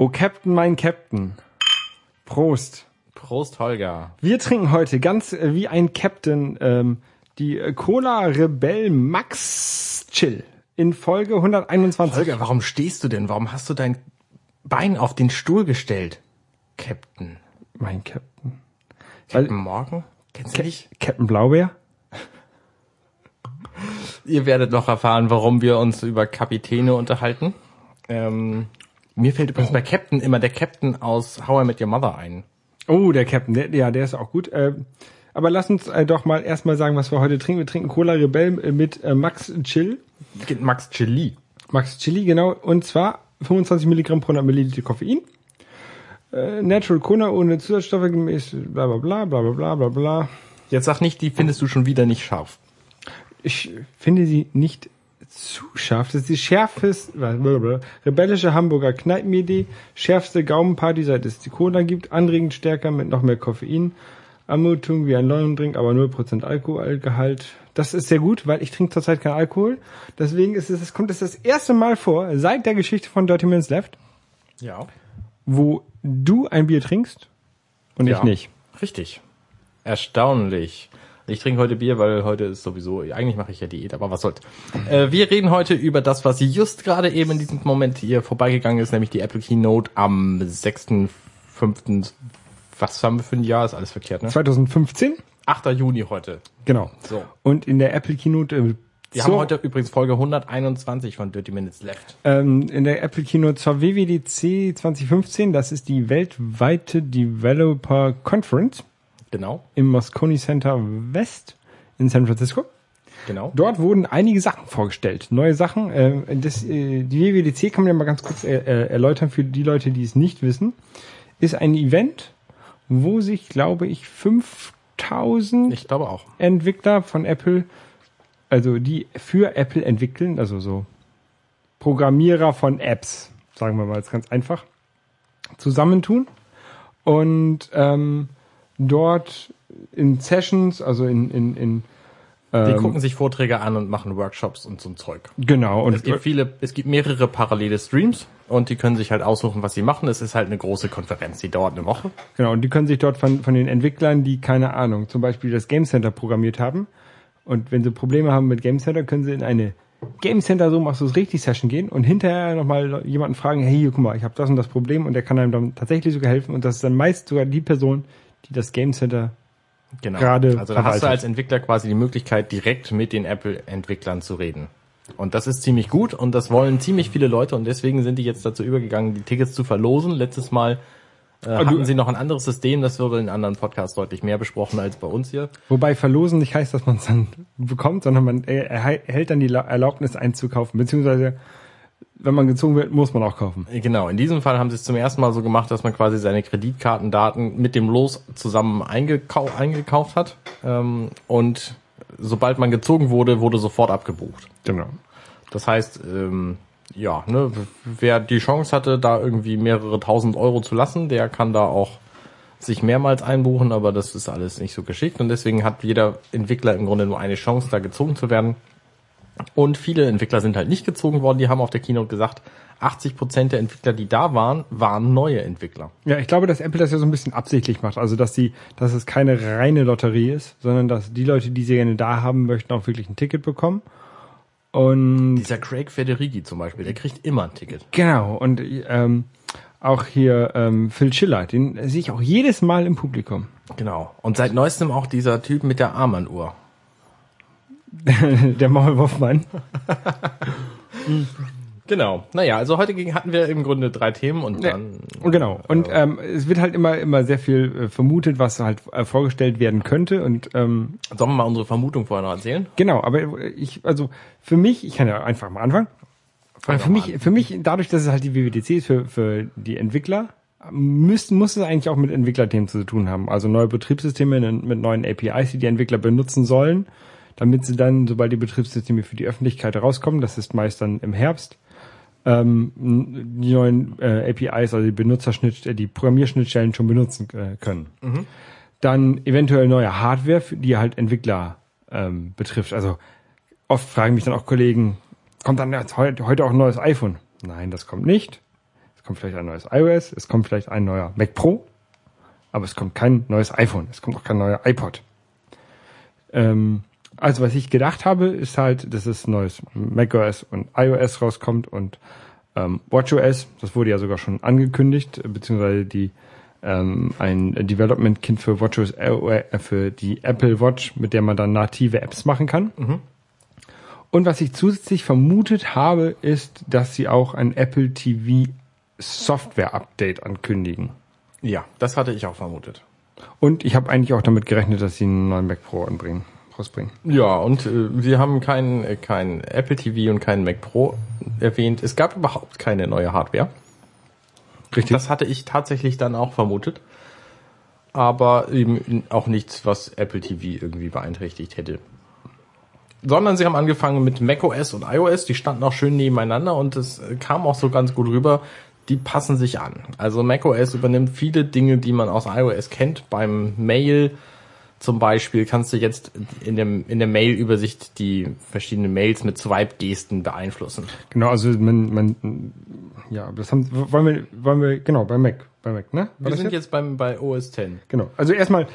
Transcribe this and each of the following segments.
30 minutes left. Oh Captain, mein Captain. Prost. Prost, Holger. Wir trinken heute ganz äh, wie ein Captain ähm, die äh, Cola Rebell Max Chill in Folge 121. Holger, warum stehst du denn? Warum hast du dein Bein auf den Stuhl gestellt? Captain. Mein Captain. Captain Morgan? Kennst du nicht? Captain Blaubeer? Ihr werdet noch erfahren, warum wir uns über Kapitäne unterhalten. Ähm, mir fällt übrigens oh. bei Captain immer der Captain aus How I Met Your Mother ein. Oh, der Captain, der, ja, der ist auch gut. Äh, aber lass uns äh, doch mal erstmal sagen, was wir heute trinken. Wir trinken Cola Rebell äh, mit äh, Max Chill. Max Chili. Max Chili, genau. Und zwar 25 Milligramm pro 100 Milliliter Koffein. Äh, Natural Cola ohne Zusatzstoffe gemäß bla bla bla bla bla bla bla. Jetzt sag nicht, die findest du schon wieder nicht scharf. Ich finde sie nicht zu scharf. Das ist die schärfeste, rebellische Hamburger Kneipenidee, schärfste Gaumenparty, seit es die Cola gibt, anregend stärker mit noch mehr Koffein, Anmutung wie ein Longdrink, aber 0% Alkoholgehalt. Das ist sehr gut, weil ich trinke zurzeit keinen Alkohol. Deswegen ist es, kommt es das erste Mal vor, seit der Geschichte von Dirty Minutes Left, Ja. wo du ein Bier trinkst und ich ja. nicht. Richtig. Erstaunlich. Ich trinke heute Bier, weil heute ist sowieso, eigentlich mache ich ja Diät, aber was soll's. Äh, wir reden heute über das, was just gerade eben in diesem Moment hier vorbeigegangen ist, nämlich die Apple Keynote am 6.5. Was haben wir für ein Jahr? Ist alles verkehrt, ne? 2015, 8. Juni heute. genau. So. Und in der Apple Keynote äh, Wir zur- haben heute übrigens Folge 121 von Dirty Minutes Left. ähm, in der Apple Keynote zur WWDC 2015, das ist die weltweite Developer Conference Genau, im Moscone Center West in San Francisco. genau. Dort wurden einige Sachen vorgestellt, neue Sachen. Äh, das, äh, die WWDC kann man ja mal ganz kurz äh, äh, erläutern für die Leute, die es nicht wissen. Ist ein Event, wo sich, glaube ich, 5000 Ich glaube auch. Entwickler von Apple, also die für Apple entwickeln, also so Programmierer von Apps, sagen wir mal jetzt ganz einfach, zusammentun und ähm, dort in Sessions, also in, in, in Die ähm, gucken sich Vorträge an und machen Workshops und so ein Zeug. genau und Es gibt viele, es gibt mehrere parallele Streams und die können sich halt aussuchen, was sie machen. Es ist halt eine große Konferenz, die dauert eine Woche. Genau, und die können sich dort von, von den Entwicklern, die keine Ahnung, zum Beispiel das Game Center programmiert haben. Und wenn sie Probleme haben mit Game Center, können sie in eine Game Center, so machst du es richtig Session gehen und hinterher nochmal jemanden fragen, hey, hier, guck mal, ich habe das und das Problem und der kann einem dann tatsächlich sogar helfen. Und das ist dann meist sogar die Person, die das Game Center Genau. Gerade also da hast du als Entwickler quasi die Möglichkeit, direkt mit den Apple-Entwicklern zu reden. Und das ist ziemlich gut und das wollen ziemlich viele Leute und deswegen sind die jetzt dazu übergegangen, die Tickets zu verlosen. Letztes Mal äh, du- hatten sie noch ein anderes System, das wurde in anderen Podcasts deutlich mehr besprochen als bei uns hier. Wobei verlosen nicht heißt, dass man es dann bekommt, sondern man äh, erhält dann die La- Erlaubnis einzukaufen. Beziehungsweise, wenn man gezogen wird, muss man auch kaufen. Genau, in diesem Fall haben sie es zum ersten Mal so gemacht, dass man quasi seine Kreditkartendaten mit dem Los zusammen eingekau eingekauft hat. Ähm, und sobald man gezogen wurde, wurde sofort abgebucht. Genau. Das heißt, ähm, ja, ne, wer die Chance hatte, da irgendwie mehrere tausend Euro zu lassen, der kann da auch sich mehrmals einbuchen, aber das ist alles nicht so geschickt und deswegen hat jeder Entwickler im Grunde nur eine Chance, da gezogen zu werden. Und viele Entwickler sind halt nicht gezogen worden, die haben auf der Keynote gesagt, 80 Prozent der Entwickler, die da waren, waren neue Entwickler. Ja, ich glaube, dass Apple das ja so ein bisschen absichtlich macht. Also, dass sie, dass es keine reine Lotterie ist, sondern dass die Leute, die sie gerne da haben möchten, auch wirklich ein Ticket bekommen. Und Dieser Craig Federighi zum Beispiel, der kriegt immer ein Ticket. genau, und ähm, auch hier ähm, Phil Schiller, den sehe ich auch jedes Mal im Publikum. Genau. Und seit neuestem auch dieser Typ mit der Armbanduhr. Der Maulwurfmann. Genau. Naja, also heute hatten wir im Grunde drei Themen und Ja, dann Genau. Und ähm, es wird halt immer immer sehr viel äh, vermutet, was halt äh, vorgestellt werden könnte. Und ähm, Sollen wir mal unsere Vermutung vorher noch erzählen? genau, aber ich, also für mich, ich kann ja einfach mal anfangen. Fang für mich, an. für mich, dadurch, dass es halt die WWDC ist für, für die Entwickler, müssten, muss es eigentlich auch mit Entwicklerthemen zu tun haben. Also neue Betriebssysteme mit neuen APIs, die die Entwickler benutzen sollen, damit sie dann, sobald die Betriebssysteme für die Öffentlichkeit rauskommen, das ist meist dann im Herbst, ähm, die neuen äh, APIs, also die Benutzerschnitt, die Programmierschnittstellen schon benutzen äh, können. Dann eventuell neue Hardware, die halt Entwickler ähm, betrifft. Also oft fragen mich dann auch Kollegen, kommt dann heute auch ein neues iPhone? Nein, das kommt nicht. Es kommt vielleicht ein neues iOS, es kommt vielleicht ein neuer Mac Pro, aber es kommt kein neues iPhone, es kommt auch kein neuer iPod. Ähm, also was ich gedacht habe, ist halt, dass es neues macOS und iOS rauskommt und ähm, WatchOS, das wurde ja sogar schon angekündigt, beziehungsweise die ähm, ein Development Kit für WatchOS äh, für die Apple Watch, mit der man dann native Apps machen kann. Und was ich zusätzlich vermutet habe, ist, dass sie auch ein Apple TV Software Update ankündigen. Ja, das hatte ich auch vermutet. Und ich habe eigentlich auch damit gerechnet, dass sie einen neuen Mac Pro anbringen, rausbringen. Ja, und äh, sie haben kein, äh, kein Apple TV und kein Mac Pro erwähnt. Es gab überhaupt keine neue Hardware. Richtig. Das hatte ich tatsächlich dann auch vermutet. Aber eben auch nichts, was Apple TV irgendwie beeinträchtigt hätte. Sondern sie haben angefangen mit macOS und iOS, die standen auch schön nebeneinander und es äh, kam auch so ganz gut rüber. Die passen sich an. Also macOS übernimmt viele Dinge, die man aus iOS kennt. Beim Mail zum Beispiel kannst du jetzt in, dem, in der Mail-Übersicht die verschiedenen Mails mit Swipe-Gesten beeinflussen. Genau, also man, man ja, das haben wollen wir wollen wir genau bei Mac, bei Mac, ne? War Wir sind jetzt beim, bei OS X. Genau. Also erstmal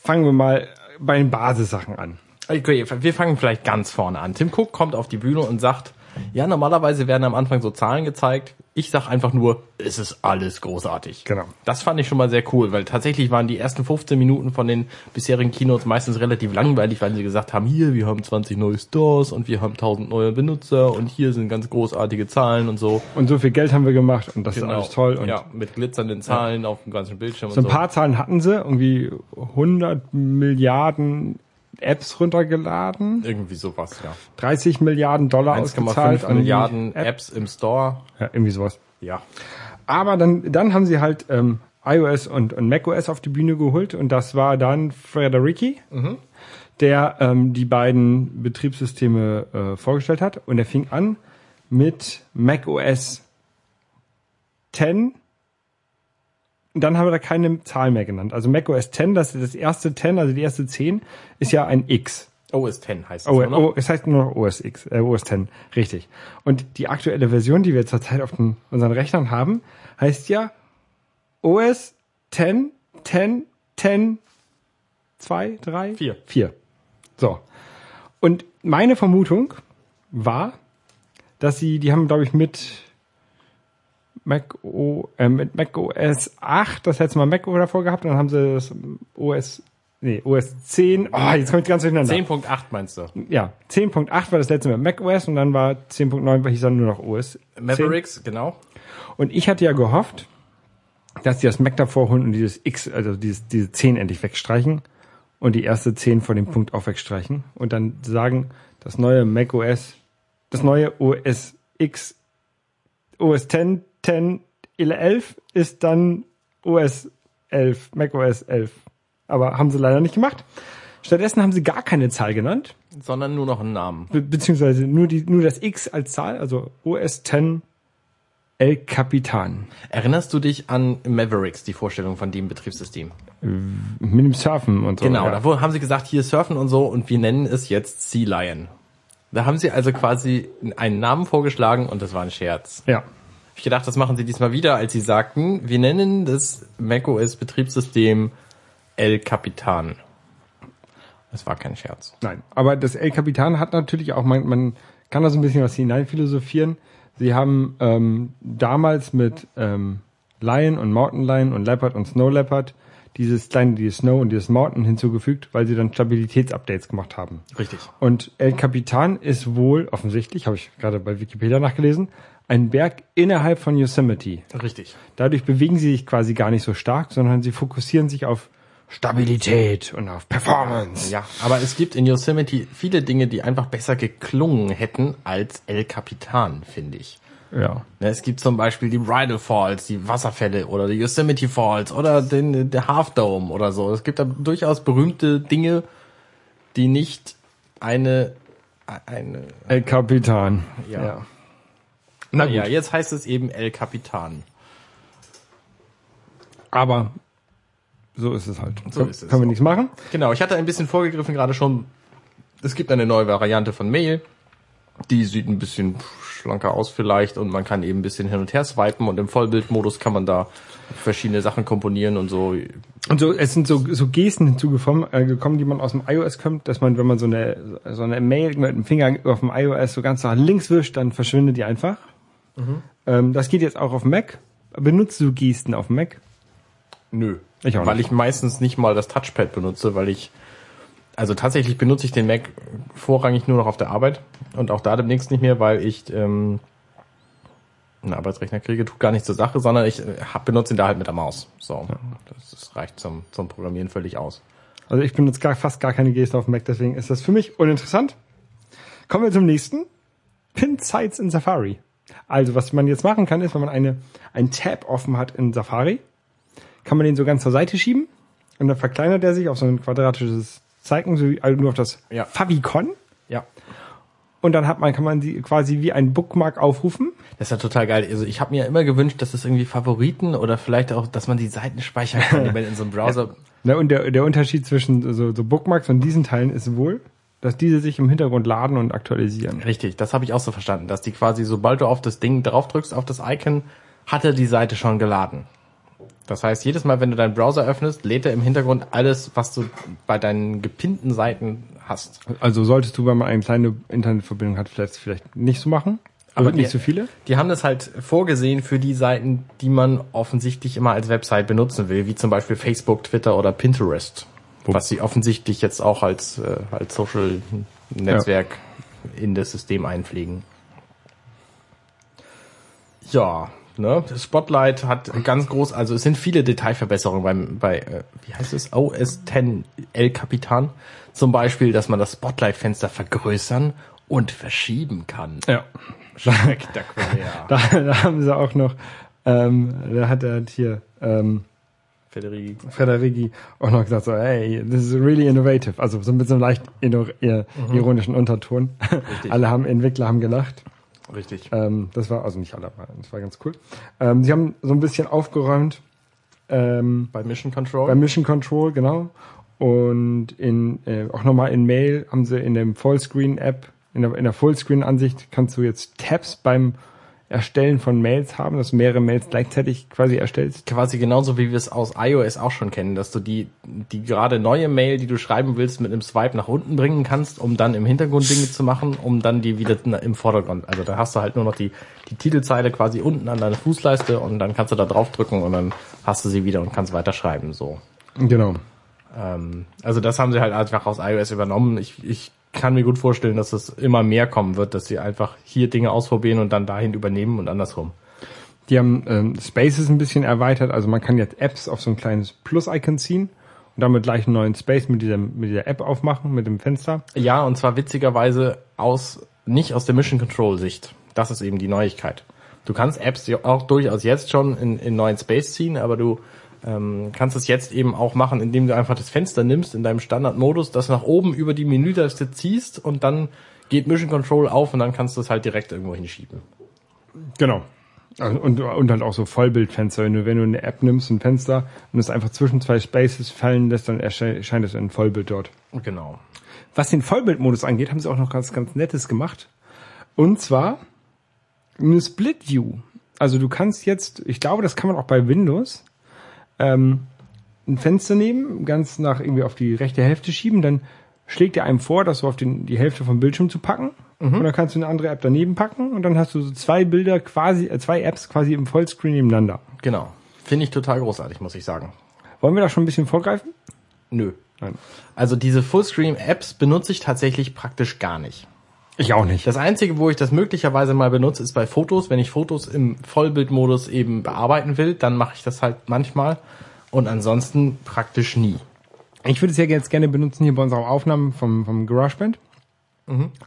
fangen wir mal bei den Basissachen an. Okay, wir fangen vielleicht ganz vorne an. Tim Cook kommt auf die Bühne und sagt, ja, normalerweise werden am Anfang so Zahlen gezeigt. Ich sag einfach nur, es ist alles großartig. Genau. Das fand ich schon mal sehr cool, weil tatsächlich waren die ersten 15 Minuten von den bisherigen Keynotes meistens relativ langweilig, weil sie gesagt haben, hier, wir haben 20 neue Stores und wir haben 1000 neue Benutzer und hier sind ganz großartige Zahlen und so. Und so viel Geld haben wir gemacht und das ist alles toll und Genau. ja, mit glitzernden Zahlen auf dem ganzen Bildschirm so ein und so. paar Zahlen hatten sie, irgendwie 100 Milliarden Apps runtergeladen, Irgendwie sowas, ja. 30 Milliarden Dollar ausgezahlt 1,5 an die Milliarden App. Apps im Store. Ja, irgendwie sowas. Ja. Aber dann, dann haben sie halt ähm, iOS und, und macOS auf die Bühne geholt und das war dann Frederici, der ähm, die beiden Betriebssysteme äh, vorgestellt hat und er fing an mit macOS 10 und dann haben wir da keine Zahl mehr genannt. Also macOS 10, das ist das erste 10, also die erste 10, ist ja ein X. OS X heißt es Oh, noch. oh, es heißt nur noch OS X, äh, OS 10, richtig. Und die aktuelle Version, die wir zurzeit auf den, unseren Rechnern haben, heißt ja OS 10, 10, 10, 2, 3, Vier. 4. So. Und meine Vermutung war, dass sie, die haben, glaube ich, mit Mac, o, äh, mit Mac OS 8 das letzte Mal Mac davor gehabt und dann haben sie das OS, nee, OS 10, oh, jetzt komme ich ganz durcheinander. 10.8 meinst du? Ja, 10.8 war das letzte Mal Mac OS und dann war 10.9 hieß dann nur noch OS. 10. Mavericks, genau. Und ich hatte ja gehofft, dass die das Mac davor holen und dieses X, also dieses, diese 10 endlich wegstreichen und die erste 10 von dem Punkt auch wegstreichen und dann sagen, das neue Mac OS, das neue OS X, OS 10, 10, 11 ist dann OS 11, Mac OS 11. Aber haben sie leider nicht gemacht. Stattdessen haben sie gar keine Zahl genannt Sondern nur noch einen Namen. be beziehungsweise nur die nur das X als Zahl, also OS 10 El Capitan. Erinnerst du dich an Mavericks, die Vorstellung von dem Betriebssystem? Mit dem Surfen und so. Genau, ja. da haben sie gesagt, hier surfen und so und wir nennen es jetzt Sea Lion. Da haben sie also quasi einen Namen vorgeschlagen und das war ein Scherz. Ja. Hab ich gedacht, das machen sie diesmal wieder, als sie sagten, wir nennen das macOS Betriebssystem El Capitan. Das war kein Scherz. Nein. Aber das El Capitan hat natürlich auch, man, man kann da so ein bisschen was hineinphilosophieren. Sie haben ähm, damals mit ähm, Lion und Mountain Lion und Leopard und Snow Leopard dieses kleine, dieses Snow und dieses Mountain hinzugefügt, weil sie dann Stabilitätsupdates gemacht haben. Richtig. Und El Capitan ist wohl offensichtlich, habe ich gerade bei Wikipedia nachgelesen, ein Berg innerhalb von Yosemite. Richtig. Dadurch bewegen sie sich quasi gar nicht so stark, sondern sie fokussieren sich auf Stabilität und auf Performance. Ja, aber es gibt in Yosemite viele Dinge, die einfach besser geklungen hätten als El Capitan, finde ich. Ja. Ne, Es gibt zum Beispiel die Bridal Falls, die Wasserfälle oder die Yosemite Falls oder den, der Half Dome oder so. Es gibt da durchaus berühmte Dinge, die nicht eine, eine, El Capitan. Ja. Na gut. ja, jetzt heißt es eben El Capitan. Aber so ist es halt. So Können- ist es. Können wir nichts machen. Genau, ich hatte ein bisschen vorgegriffen gerade schon. Es gibt eine neue Variante von Mail. Die sieht ein bisschen schlanker aus vielleicht und man kann eben ein bisschen hin und her swipen und im Vollbildmodus kann man da verschiedene Sachen komponieren und so. Und so, es sind so, so Gesten hinzugekommen, äh, gekommen, die man aus dem iOS kommt, dass man, wenn man so eine, so eine Mail mit dem Finger auf dem iOS so ganz nach links wischt, dann verschwindet die einfach. Ähm, das geht jetzt auch auf Mac. Benutzt du Gesten auf Mac? Nö. Ich auch weil ich meistens nicht mal das Touchpad benutze, weil ich, also tatsächlich benutze ich den Mac vorrangig nur noch auf der Arbeit und auch da demnächst nicht mehr, weil ich ähm, einen Arbeitsrechner kriege, tut gar nicht zur Sache, sondern ich äh, hab, benutze ihn da halt mit der Maus. So, das, das reicht zum, zum Programmieren völlig aus. Also ich benutze gar, fast gar keine Gesten auf Mac, deswegen ist das für mich uninteressant. Kommen wir zum nächsten. Pin Sites in Safari. Also was man jetzt machen kann, ist, wenn man eine, ein Tab offen hat in Safari, kann man den so ganz zur Seite schieben und dann verkleinert er sich auf so ein quadratisches Zeichen, so wie, also nur auf das Ja. Favicon. Ja. Und dann hat man, kann man die quasi wie ein Bookmark aufrufen. Das ist ja total geil. Also ich habe mir ja immer gewünscht, dass es irgendwie Favoriten oder vielleicht auch, dass man die Seiten speichern kann, die man in so einem Browser. Ne, und der, der Unterschied zwischen so, so Bookmarks und diesen Teilen ist wohl, dass diese sich im Hintergrund laden und aktualisieren. Richtig, das habe ich auch so verstanden, dass die quasi, sobald du auf das Ding draufdrückst, auf das Icon, hat er die Seite schon geladen. Das heißt, jedes Mal, wenn du deinen Browser öffnest, lädt er im Hintergrund alles, was du bei deinen gepinnten Seiten hast. Also solltest du, wenn man eine kleine Internetverbindung hat, vielleicht, vielleicht nicht so machen. Aber die- nicht so viele. Die haben das halt vorgesehen für die Seiten, die man offensichtlich immer als Website benutzen will, wie zum Beispiel Facebook, Twitter oder Pinterest. Was sie offensichtlich jetzt auch als, äh, als Social Netzwerk in das System einpflegen. Ja, ne? Spotlight hat ganz groß, also es sind viele Detailverbesserungen beim, bei, äh, wie heißt es, OS X El Capitan. Zum Beispiel, dass man das Spotlight-Fenster vergrößern und verschieben kann. Ja. Spektakulär. Da, da haben sie auch noch, ähm, da hat er hier, ähm, Federici. Frederiki auch noch gesagt so, hey, this is really innovative. Also so mit so einem leicht ino- ir- ironischen Unterton. alle haben, Entwickler haben gelacht. Richtig. Ähm, das war, also nicht alle, aber das war ganz cool. Ähm, sie haben so ein bisschen aufgeräumt, ähm, Bei Mission Control. bei Mission Control, genau. Und in, äh, auch nochmal in Mail haben sie in dem Fullscreen-App, in der, in der Fullscreen-Ansicht kannst du jetzt Tabs beim Erstellen von Mails haben, dass mehrere Mails gleichzeitig quasi erstellst. Quasi genauso wie wir es aus iOS auch schon kennen, dass du die, die gerade neue Mail, die du schreiben willst, mit einem Swipe nach unten bringen kannst, um dann im Hintergrund Dinge zu machen, um dann die wieder im Vordergrund. Also da hast du halt nur noch die, die Titelzeile quasi unten an deiner Fußleiste und dann kannst du da draufdrücken und dann hast du sie wieder und kannst weiterschreiben, so. Genau. Ähm, also das haben sie halt einfach aus iOS übernommen. Ich, ich kann mir gut vorstellen, dass es immer mehr kommen wird, dass sie einfach hier Dinge ausprobieren und dann dahin übernehmen und andersrum. Die haben ähm, Spaces ein bisschen erweitert, also man kann jetzt Apps auf so ein kleines Plus-Icon ziehen und damit gleich einen neuen Space mit dieser, mit dieser App aufmachen, mit dem Fenster. Ja, und zwar witzigerweise aus, nicht aus der Mission Control Sicht. Das ist eben die Neuigkeit. Du kannst Apps auch durchaus jetzt schon in, in neuen Space ziehen, aber du ähm, kannst es jetzt eben auch machen, indem du einfach das Fenster nimmst in deinem Standardmodus, das nach oben über die Menüleiste ziehst und dann geht Mission Control auf und dann kannst du es halt direkt irgendwo hinschieben. Genau. Also, Und, und halt auch so Vollbildfenster. Wenn du, wenn du eine App nimmst, ein Fenster und es einfach zwischen zwei Spaces fallen lässt, dann ersche- erscheint es in Vollbild dort. Genau. Was den Vollbildmodus angeht, haben sie auch noch ganz, ganz Nettes gemacht. Und zwar eine Split View. Also du kannst jetzt, ich glaube, das kann man auch bei Windows, ähm, ein Fenster nehmen, ganz nach irgendwie auf die rechte Hälfte schieben, dann schlägt er einem vor, das so auf den, die Hälfte vom Bildschirm zu packen. Und dann kannst du eine andere App daneben packen und dann hast du so zwei Bilder quasi, äh, zwei Apps quasi im Vollscreen nebeneinander. Genau. Finde ich total großartig, muss ich sagen. Wollen wir da schon ein bisschen vorgreifen? Nö. Nein. Also diese Fullscreen-Apps benutze ich tatsächlich praktisch gar nicht. Ich auch nicht. Das einzige, wo ich das möglicherweise mal benutze, ist bei Fotos. Wenn ich Fotos im Vollbildmodus eben bearbeiten will, dann mache ich das halt manchmal. Und ansonsten praktisch nie. Ich würde es ja jetzt gerne benutzen hier bei unseren Aufnahmen vom, vom GarageBand.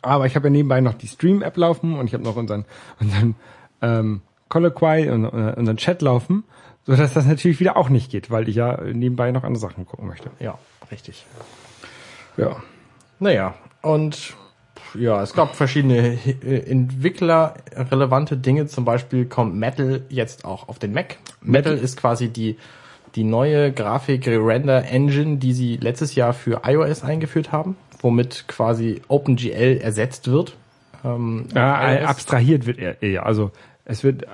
Aber ich habe ja nebenbei noch die Stream-App laufen und ich habe noch unseren, unseren ähm, Colloquy und äh, unseren Chat laufen, so dass das natürlich wieder auch nicht geht, weil ich ja nebenbei noch andere Sachen gucken möchte. Ja, richtig. Ja. Naja, und ja, es gab verschiedene äh, entwicklerrelevante Dinge. Zum Beispiel kommt Metal jetzt auch auf den Mac. Metal ist quasi die, die neue Grafik-Render-Engine, die sie letztes Jahr für iOS eingeführt haben, womit quasi OpenGL ersetzt wird. Ähm, Ja, iOS. abstrahiert wird er eher. Also es wird, äh,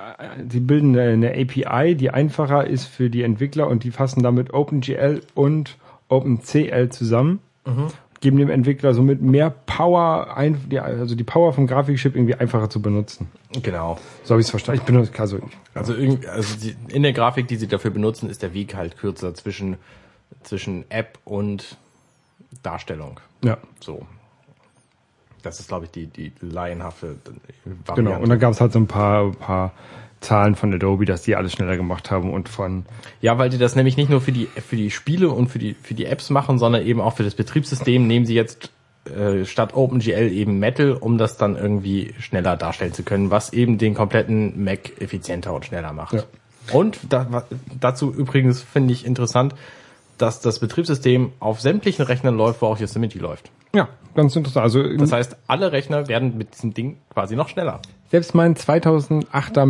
sie bilden eine API, die einfacher ist für die Entwickler und die fassen damit OpenGL und OpenCL zusammen. Geben dem Entwickler somit mehr Power, ein, die, also die Power vom Grafikchip irgendwie einfacher zu benutzen. genau. So habe ich es verstanden. Ich benutze also Also, irgendwie, also die, in der Grafik, die sie dafür benutzen, ist der Weg halt kürzer zwischen, zwischen App und Darstellung. ja. So. Das ist, glaube ich, die, die laienhafte Variante. Genau. Und dann gab es halt so ein paar, paar Zahlen von Adobe, dass die alles schneller gemacht haben und von Ja, weil die das nämlich nicht nur für die für die Spiele und für die für die Apps machen, sondern eben auch für das Betriebssystem nehmen sie jetzt äh, statt OpenGL eben Metal, um das dann irgendwie schneller darstellen zu können, was eben den kompletten Mac effizienter und schneller macht. Ja. Und da, dazu übrigens finde ich interessant, dass das Betriebssystem auf sämtlichen Rechnern läuft, wo auch Yosemite läuft. ja, ganz interessant. Also Das heißt, alle Rechner werden mit diesem Ding quasi noch schneller. selbst mein 2008er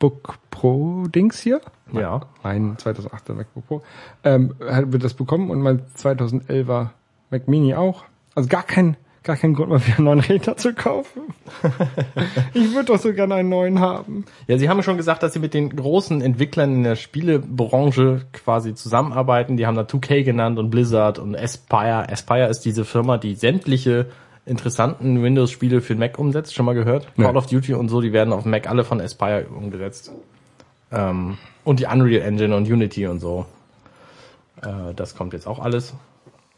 MacBook Pro Dings hier, Ja. mein 2008er MacBook Pro, ähm, hat- wird das bekommen und mein 2011er Mac Mini auch. Also gar kein, gar kein Grund mal wieder einen neuen Rechner zu kaufen. ich würde doch so gerne einen neuen haben. Ja, Sie haben schon gesagt, dass Sie mit den großen Entwicklern in der Spielebranche quasi zusammenarbeiten. Die haben da 2K genannt und Blizzard und Aspire. Aspire ist diese Firma, die sämtliche interessanten Windows-Spiele für den Mac umsetzt. Schon mal gehört? Nee. Call of Duty und so, die werden auf Mac alle von Aspire umgesetzt. Ähm, und die Unreal Engine und Unity und so. Äh, das kommt jetzt auch alles.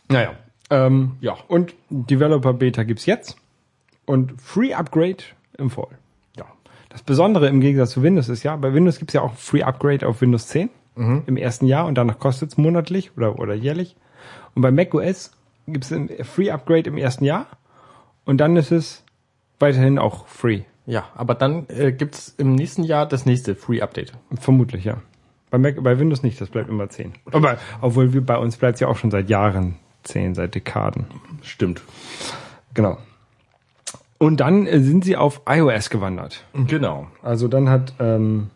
Naja. Ähm, ja, und Developer Beta gibt's jetzt und Free Upgrade im Fall. Ja. Das Besondere im Gegensatz zu Windows ist ja, bei Windows gibt's ja auch Free Upgrade auf Windows 10 im ersten Jahr und danach kostet's monatlich oder, oder jährlich. Und bei macOS gibt's ein Free Upgrade im ersten Jahr und dann ist es weiterhin auch free. Ja, aber dann äh, gibt's im nächsten Jahr das nächste Free Update. Vermutlich, ja. Bei, Mac, bei Windows nicht, das bleibt immer 10. Aber obwohl wir, bei uns bleibt's ja auch schon seit Jahren 10, seit Dekaden. Stimmt. Genau. Und dann äh, sind sie auf iOS gewandert. Genau. Also dann hat ähm,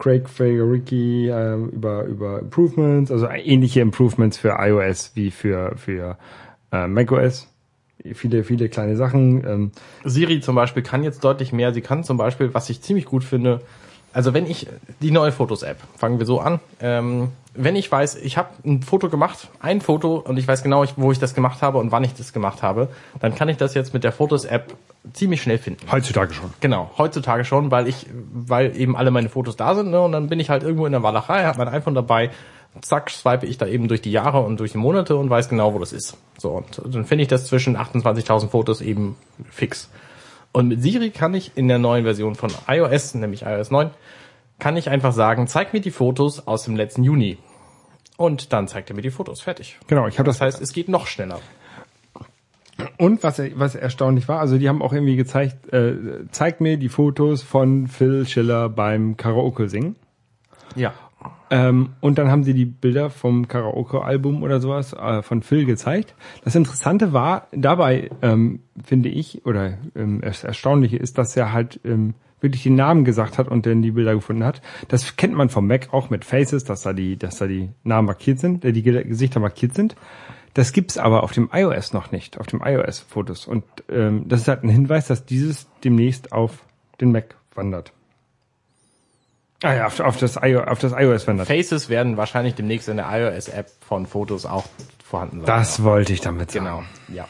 Craig Federicki ähm, über über Improvements, also ähnliche Improvements für iOS wie für für äh, macOS. Viele viele kleine Sachen. Ähm, Siri zum Beispiel kann jetzt deutlich mehr. Sie kann zum Beispiel, was ich ziemlich gut finde, also wenn ich die neue Fotos-App, fangen wir so an, ähm, wenn ich weiß, ich habe ein Foto gemacht, ein Foto und ich weiß genau, wo ich das gemacht habe und wann ich das gemacht habe, dann kann ich das jetzt mit der Fotos-App ziemlich schnell finden. heutzutage schon. Genau, heutzutage schon, weil ich, weil eben alle meine Fotos da sind, ne, und dann bin ich halt irgendwo in der Walachei, habe mein iPhone dabei, zack, swipe ich da eben durch die Jahre und durch die Monate und weiß genau, wo das ist. So, und dann finde ich das zwischen 28.000 Fotos eben fix. Und mit Siri kann ich in der neuen Version von iOS, nämlich iOS 9, kann ich einfach sagen, zeig mir die Fotos aus dem letzten Juni. Und dann zeigt er mir die Fotos. Fertig. Genau, ich habe das Das heißt, es geht noch schneller. und was was erstaunlich war, also die haben auch irgendwie gezeigt, äh, zeigt mir die Fotos von Phil Schiller beim Karaoke singen. Ja. Ähm, und dann haben sie die Bilder vom Karaoke-Album oder sowas äh, von Phil gezeigt. Das Interessante war dabei, ähm, finde ich, oder ähm, das Erstaunliche ist, dass er halt ähm, wirklich den Namen gesagt hat und dann die Bilder gefunden hat. Das kennt man vom Mac auch mit Faces, dass da die, dass da die Namen markiert sind, äh, die Ge- Gesichter markiert sind. Das gibt's aber auf dem iOS noch nicht, auf dem iOS-Fotos. Und ähm, das ist halt ein Hinweis, dass dieses demnächst auf den Mac wandert. Ah ja, auf, auf das, auf das iOS wandert. Faces werden wahrscheinlich demnächst in der iOS-App von Fotos auch vorhanden sein. Das wollte ich damit sagen. Genau, ja.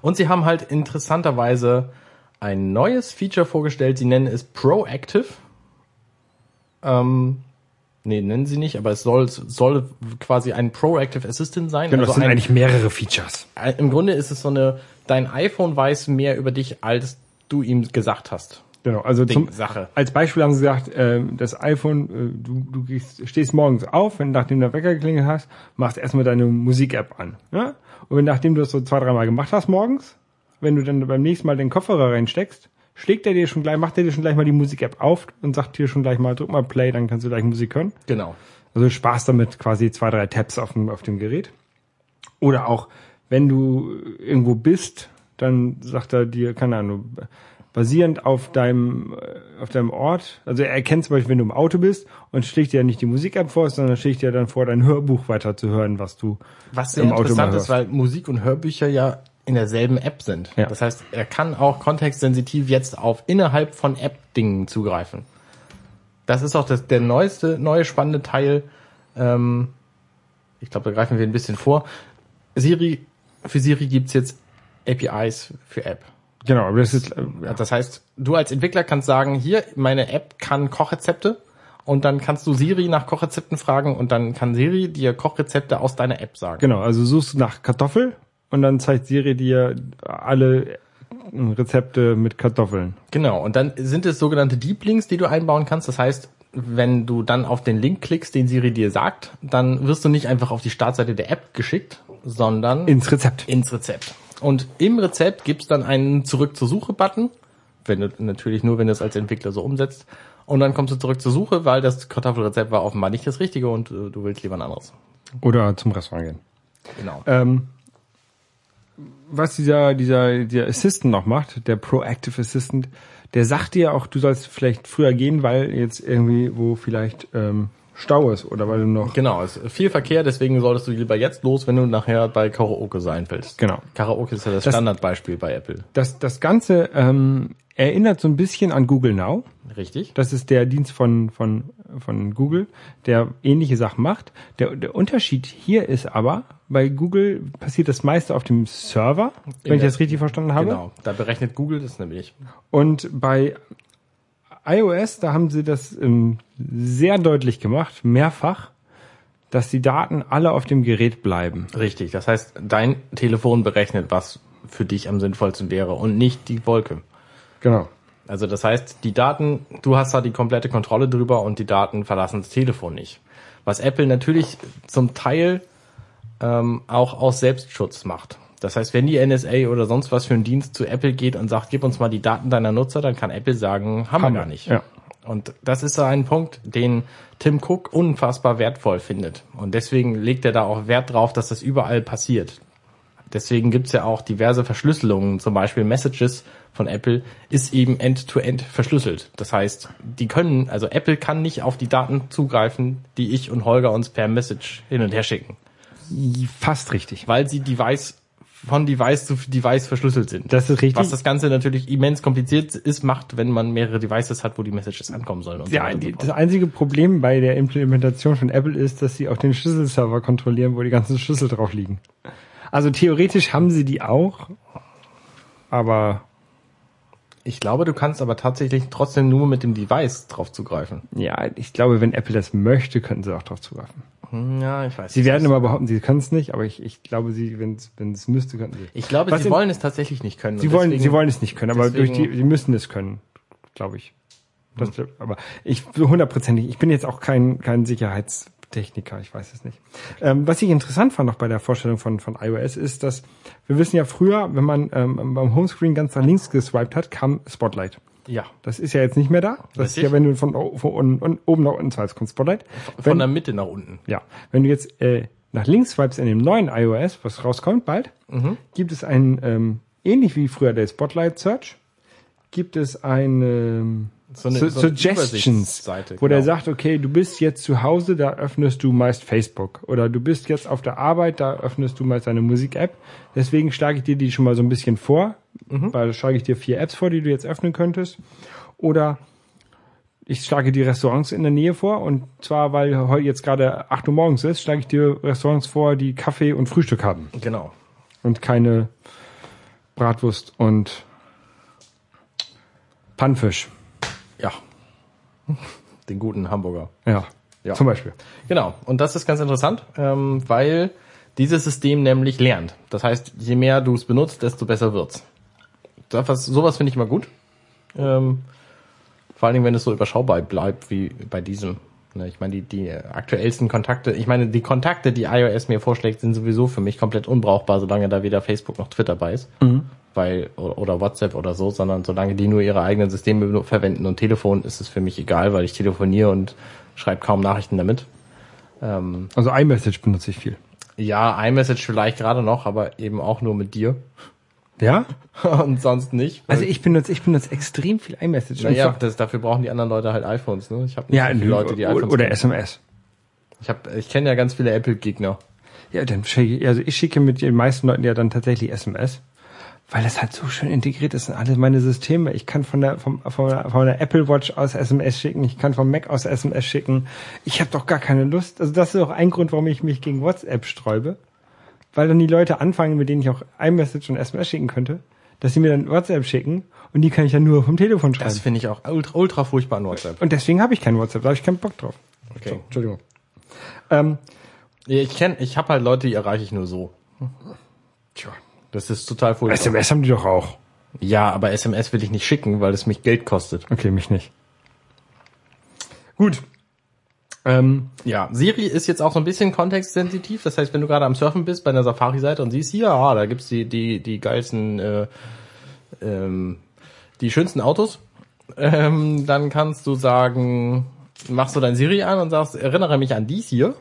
Und sie haben halt interessanterweise ein neues Feature vorgestellt. Sie nennen es Proactive. Ähm, nee, nennen sie nicht, aber es soll, soll quasi ein Proactive Assistant sein. Genau, das also sind ein, eigentlich mehrere Features. ein, Im Grunde ist es so eine, dein iPhone weiß mehr über dich, als du ihm gesagt hast. Genau, also Ding, zum, Sache. als Beispiel haben sie gesagt, ähm, das iPhone, äh, du, du gehst, stehst morgens auf, wenn nachdem der Wecker geklingelt hast, machst erstmal deine Musik-App an. Ja? Und wenn nachdem du das so zwei, dreimal gemacht hast morgens, wenn du dann beim nächsten Mal den Kopfhörer reinsteckst, schlägt er dir schon gleich, macht er dir schon gleich mal die Musik-App auf und sagt dir schon gleich mal, drück mal Play, dann kannst du gleich Musik hören. Genau. Also sparst damit quasi zwei, drei Tabs auf dem, auf dem Gerät. Oder auch, wenn du irgendwo bist, dann sagt er dir, keine Ahnung, basierend auf deinem, äh, auf deinem Ort, also er erkennt zum Beispiel, wenn du im Auto bist und schlägt dir ja nicht die Musik-App vor, sondern schlägt dir dann vor, dein Hörbuch weiter zu hören, was du Was sehr im Auto mal interessant ist, weil Musik und Hörbücher ja in derselben App sind. Ja. Das heißt, er kann auch kontextsensitiv jetzt auf innerhalb von App-Dingen zugreifen. Das ist auch das, der neueste, neue spannende Teil. Ähm, ich glaube, da greifen wir ein bisschen vor. Siri, für Siri gibt's jetzt APIs für App. Genau, aber das ist, äh, Das heißt, du als Entwickler kannst sagen, hier, meine App kann Kochrezepte und dann kannst du Siri nach Kochrezepten fragen und dann kann Siri dir Kochrezepte aus deiner App sagen. genau, also suchst du nach Kartoffel und dann zeigt Siri dir alle äh, Rezepte mit Kartoffeln. Genau, und dann sind es sogenannte Deep Links, die du einbauen kannst. Das heißt, wenn du dann auf den Link klickst, den Siri dir sagt, dann wirst du nicht einfach auf die Startseite der App geschickt, sondern Ins Rezept. ins Rezept. Und im Rezept gibt's dann einen Zurück zur Suche-Button, wenn du natürlich nur, wenn du es als Entwickler so umsetzt. Und dann kommst du zurück zur Suche, weil das Kartoffelrezept war offenbar nicht das Richtige und äh, du willst lieber ein anderes. Oder zum Restaurant gehen. Genau. Ähm, was dieser, dieser, dieser Assistant noch macht, der Proactive Assistant, der sagt dir auch, du sollst vielleicht früher gehen, weil jetzt irgendwie, wo vielleicht ähm, Stau ist oder weil du noch. Genau, es ist viel Verkehr, deswegen solltest du lieber jetzt los, wenn du nachher bei Karaoke sein willst. Genau. Karaoke ist ja das, Das- Standardbeispiel bei Apple. Das, das Ganze ähm, erinnert so ein bisschen an Google Now. Richtig? Das ist der Dienst von, von, von Google, der ähnliche Sachen macht. Der, der Unterschied hier ist aber, bei Google passiert das meiste auf dem Server, wenn ich der- das richtig verstanden habe. Genau. Da berechnet Google das nämlich. Und bei iOS, da haben sie das ähm, sehr deutlich gemacht, mehrfach, dass die Daten alle auf dem Gerät bleiben. Richtig. Das heißt, dein Telefon berechnet, was für dich am sinnvollsten wäre und nicht die Wolke. Genau. Also das heißt, die Daten, du hast da die komplette Kontrolle drüber und die Daten verlassen das Telefon nicht. Was Apple natürlich zum Teil ähm, auch aus Selbstschutz macht. Das heißt, wenn die NSA oder sonst was für ein Dienst zu Apple geht und sagt, gib uns mal die Daten deiner Nutzer, dann kann Apple sagen, haben, Haben wir wir, gar nicht. ja. Und das ist so ein Punkt, den Tim Cook unfassbar wertvoll findet. Und deswegen legt er da auch Wert drauf, dass das überall passiert. Deswegen gibt's ja auch diverse Verschlüsselungen, zum Beispiel Messages von Apple ist eben end-to-end verschlüsselt. Das heißt, die können, also Apple kann nicht auf die Daten zugreifen, die ich und Holger uns per Message hin und her schicken, Fast richtig. weil sie Device von Device zu Device verschlüsselt sind. Das ist richtig. Was das Ganze natürlich immens kompliziert ist, macht, wenn man mehrere Devices hat, wo die Messages ankommen sollen. Ja, so die, das einzige Problem bei der Implementation von Apple ist, dass sie auch den Schlüsselserver kontrollieren, wo die ganzen Schlüssel drauf liegen. Also theoretisch haben sie die auch, aber Ich glaube, du kannst aber tatsächlich trotzdem nur mit dem Device drauf zugreifen. ja, ich glaube, wenn Apple das möchte, könnten sie auch drauf zugreifen. Hm, Ja, ich weiß. Sie werden immer behaupten, sie können es nicht, aber ich, ich glaube, sie, wenn es wenn es müsste, könnten sie. Ich glaube, Was sie in- wollen es tatsächlich nicht können. Sie wollen, deswegen- sie wollen es nicht können, aber durch deswegen- die, sie müssen es können, glaube ich. Das, Aber ich hundertprozentig. Ich bin jetzt auch kein kein Sicherheitstechniker, ich weiß es nicht. Ähm, was ich interessant fand noch bei der Vorstellung von von iOS ist, dass wir wissen ja früher, wenn man ähm, beim Homescreen ganz nach links geswiped hat, kam Spotlight. Ja. Das ist ja jetzt nicht mehr da. Das ist Richtig. ja, wenn du von, von und oben nach unten swipest, kommt Spotlight. Von Wenn, der Mitte nach unten. ja, wenn du jetzt äh, nach links swipest in dem neuen iOS, was rauskommt bald, Mhm. gibt es ein, ähm, ähnlich wie früher der Spotlight Search, gibt es ein ähm, So eine- Su- so eine Suggestions, Übersichtsseite, wo der genau. sagt, okay, du bist jetzt zu Hause, da öffnest du meist Facebook. Oder du bist jetzt auf der Arbeit, da öffnest du meist deine Musik-App. Deswegen schlage ich dir die schon mal so ein bisschen vor, Mhm. weil schlage ich dir vier Apps vor, die du jetzt öffnen könntest. Oder ich schlage die Restaurants in der Nähe vor und zwar, weil heute jetzt gerade 8 Uhr morgens ist, schlage ich dir Restaurants vor, die Kaffee und Frühstück haben Genau. und keine Bratwurst und Pannfisch. Ja. Den guten Hamburger. Ja, Ja. zum Beispiel. Genau. Und das ist ganz interessant, ähm, weil dieses System nämlich lernt. Das heißt, je mehr du es benutzt, desto besser wird's. Das, was, sowas finde ich immer gut. Ähm, vor allen Dingen, wenn es so überschaubar bleibt wie bei diesem. Ne, Ich meine, die, die aktuellsten Kontakte, ich meine, die Kontakte, die iOS mir vorschlägt, sind sowieso für mich komplett unbrauchbar, solange da weder Facebook noch Twitter bei ist. Weil, oder, WhatsApp oder so, sondern solange die nur ihre eigenen Systeme verwenden und Telefon, ist es für mich egal, weil ich telefoniere und schreibe kaum Nachrichten damit. Ähm, Also iMessage benutze ich viel. ja, iMessage vielleicht gerade noch, aber eben auch nur mit dir. Ja? und sonst nicht. Also ich benutze, ich benutze extrem viel iMessage. Naja, das, dafür brauchen die anderen Leute halt iPhones, ne? Ich habe nicht ja, so viele Leute, die iPhones oder. SMS. Ich habe, ich kenne ja ganz viele Apple-Gegner. Ja, dann schicke ich, also ich schicke mit den meisten Leuten ja dann tatsächlich SMS. weil das halt so schön integriert ist in alle meine Systeme. Ich kann von der, vom, von, der, von der Apple Watch aus SMS schicken, ich kann vom Mac aus SMS schicken. Ich habe doch gar keine Lust. Also das ist auch ein Grund, warum ich mich gegen WhatsApp sträube. Weil dann die Leute anfangen, mit denen ich auch iMessage und SMS schicken könnte, dass sie mir dann WhatsApp schicken und die kann ich dann nur vom Telefon schreiben. Das finde ich auch ultra, ultra furchtbar an WhatsApp. Und deswegen habe ich kein WhatsApp, da habe ich keinen Bock drauf. Okay. So, Entschuldigung. Ähm, Ich kenn, ich habe halt Leute, die erreiche ich nur so. tja. Das ist total furchtbar. SMS haben die doch auch. Ja, aber SMS will ich nicht schicken, weil es mich Geld kostet. Okay, mich nicht. Gut. Ähm, Ja, Siri ist jetzt auch so ein bisschen kontextsensitiv. Das heißt, wenn du gerade am Surfen bist bei einer Safari-Seite und siehst, hier, ah, da gibt's die, die, die geilsten, äh, ähm, die schönsten Autos, ähm, dann kannst du sagen, machst du dein Siri an und sagst, erinnere mich an dies hier.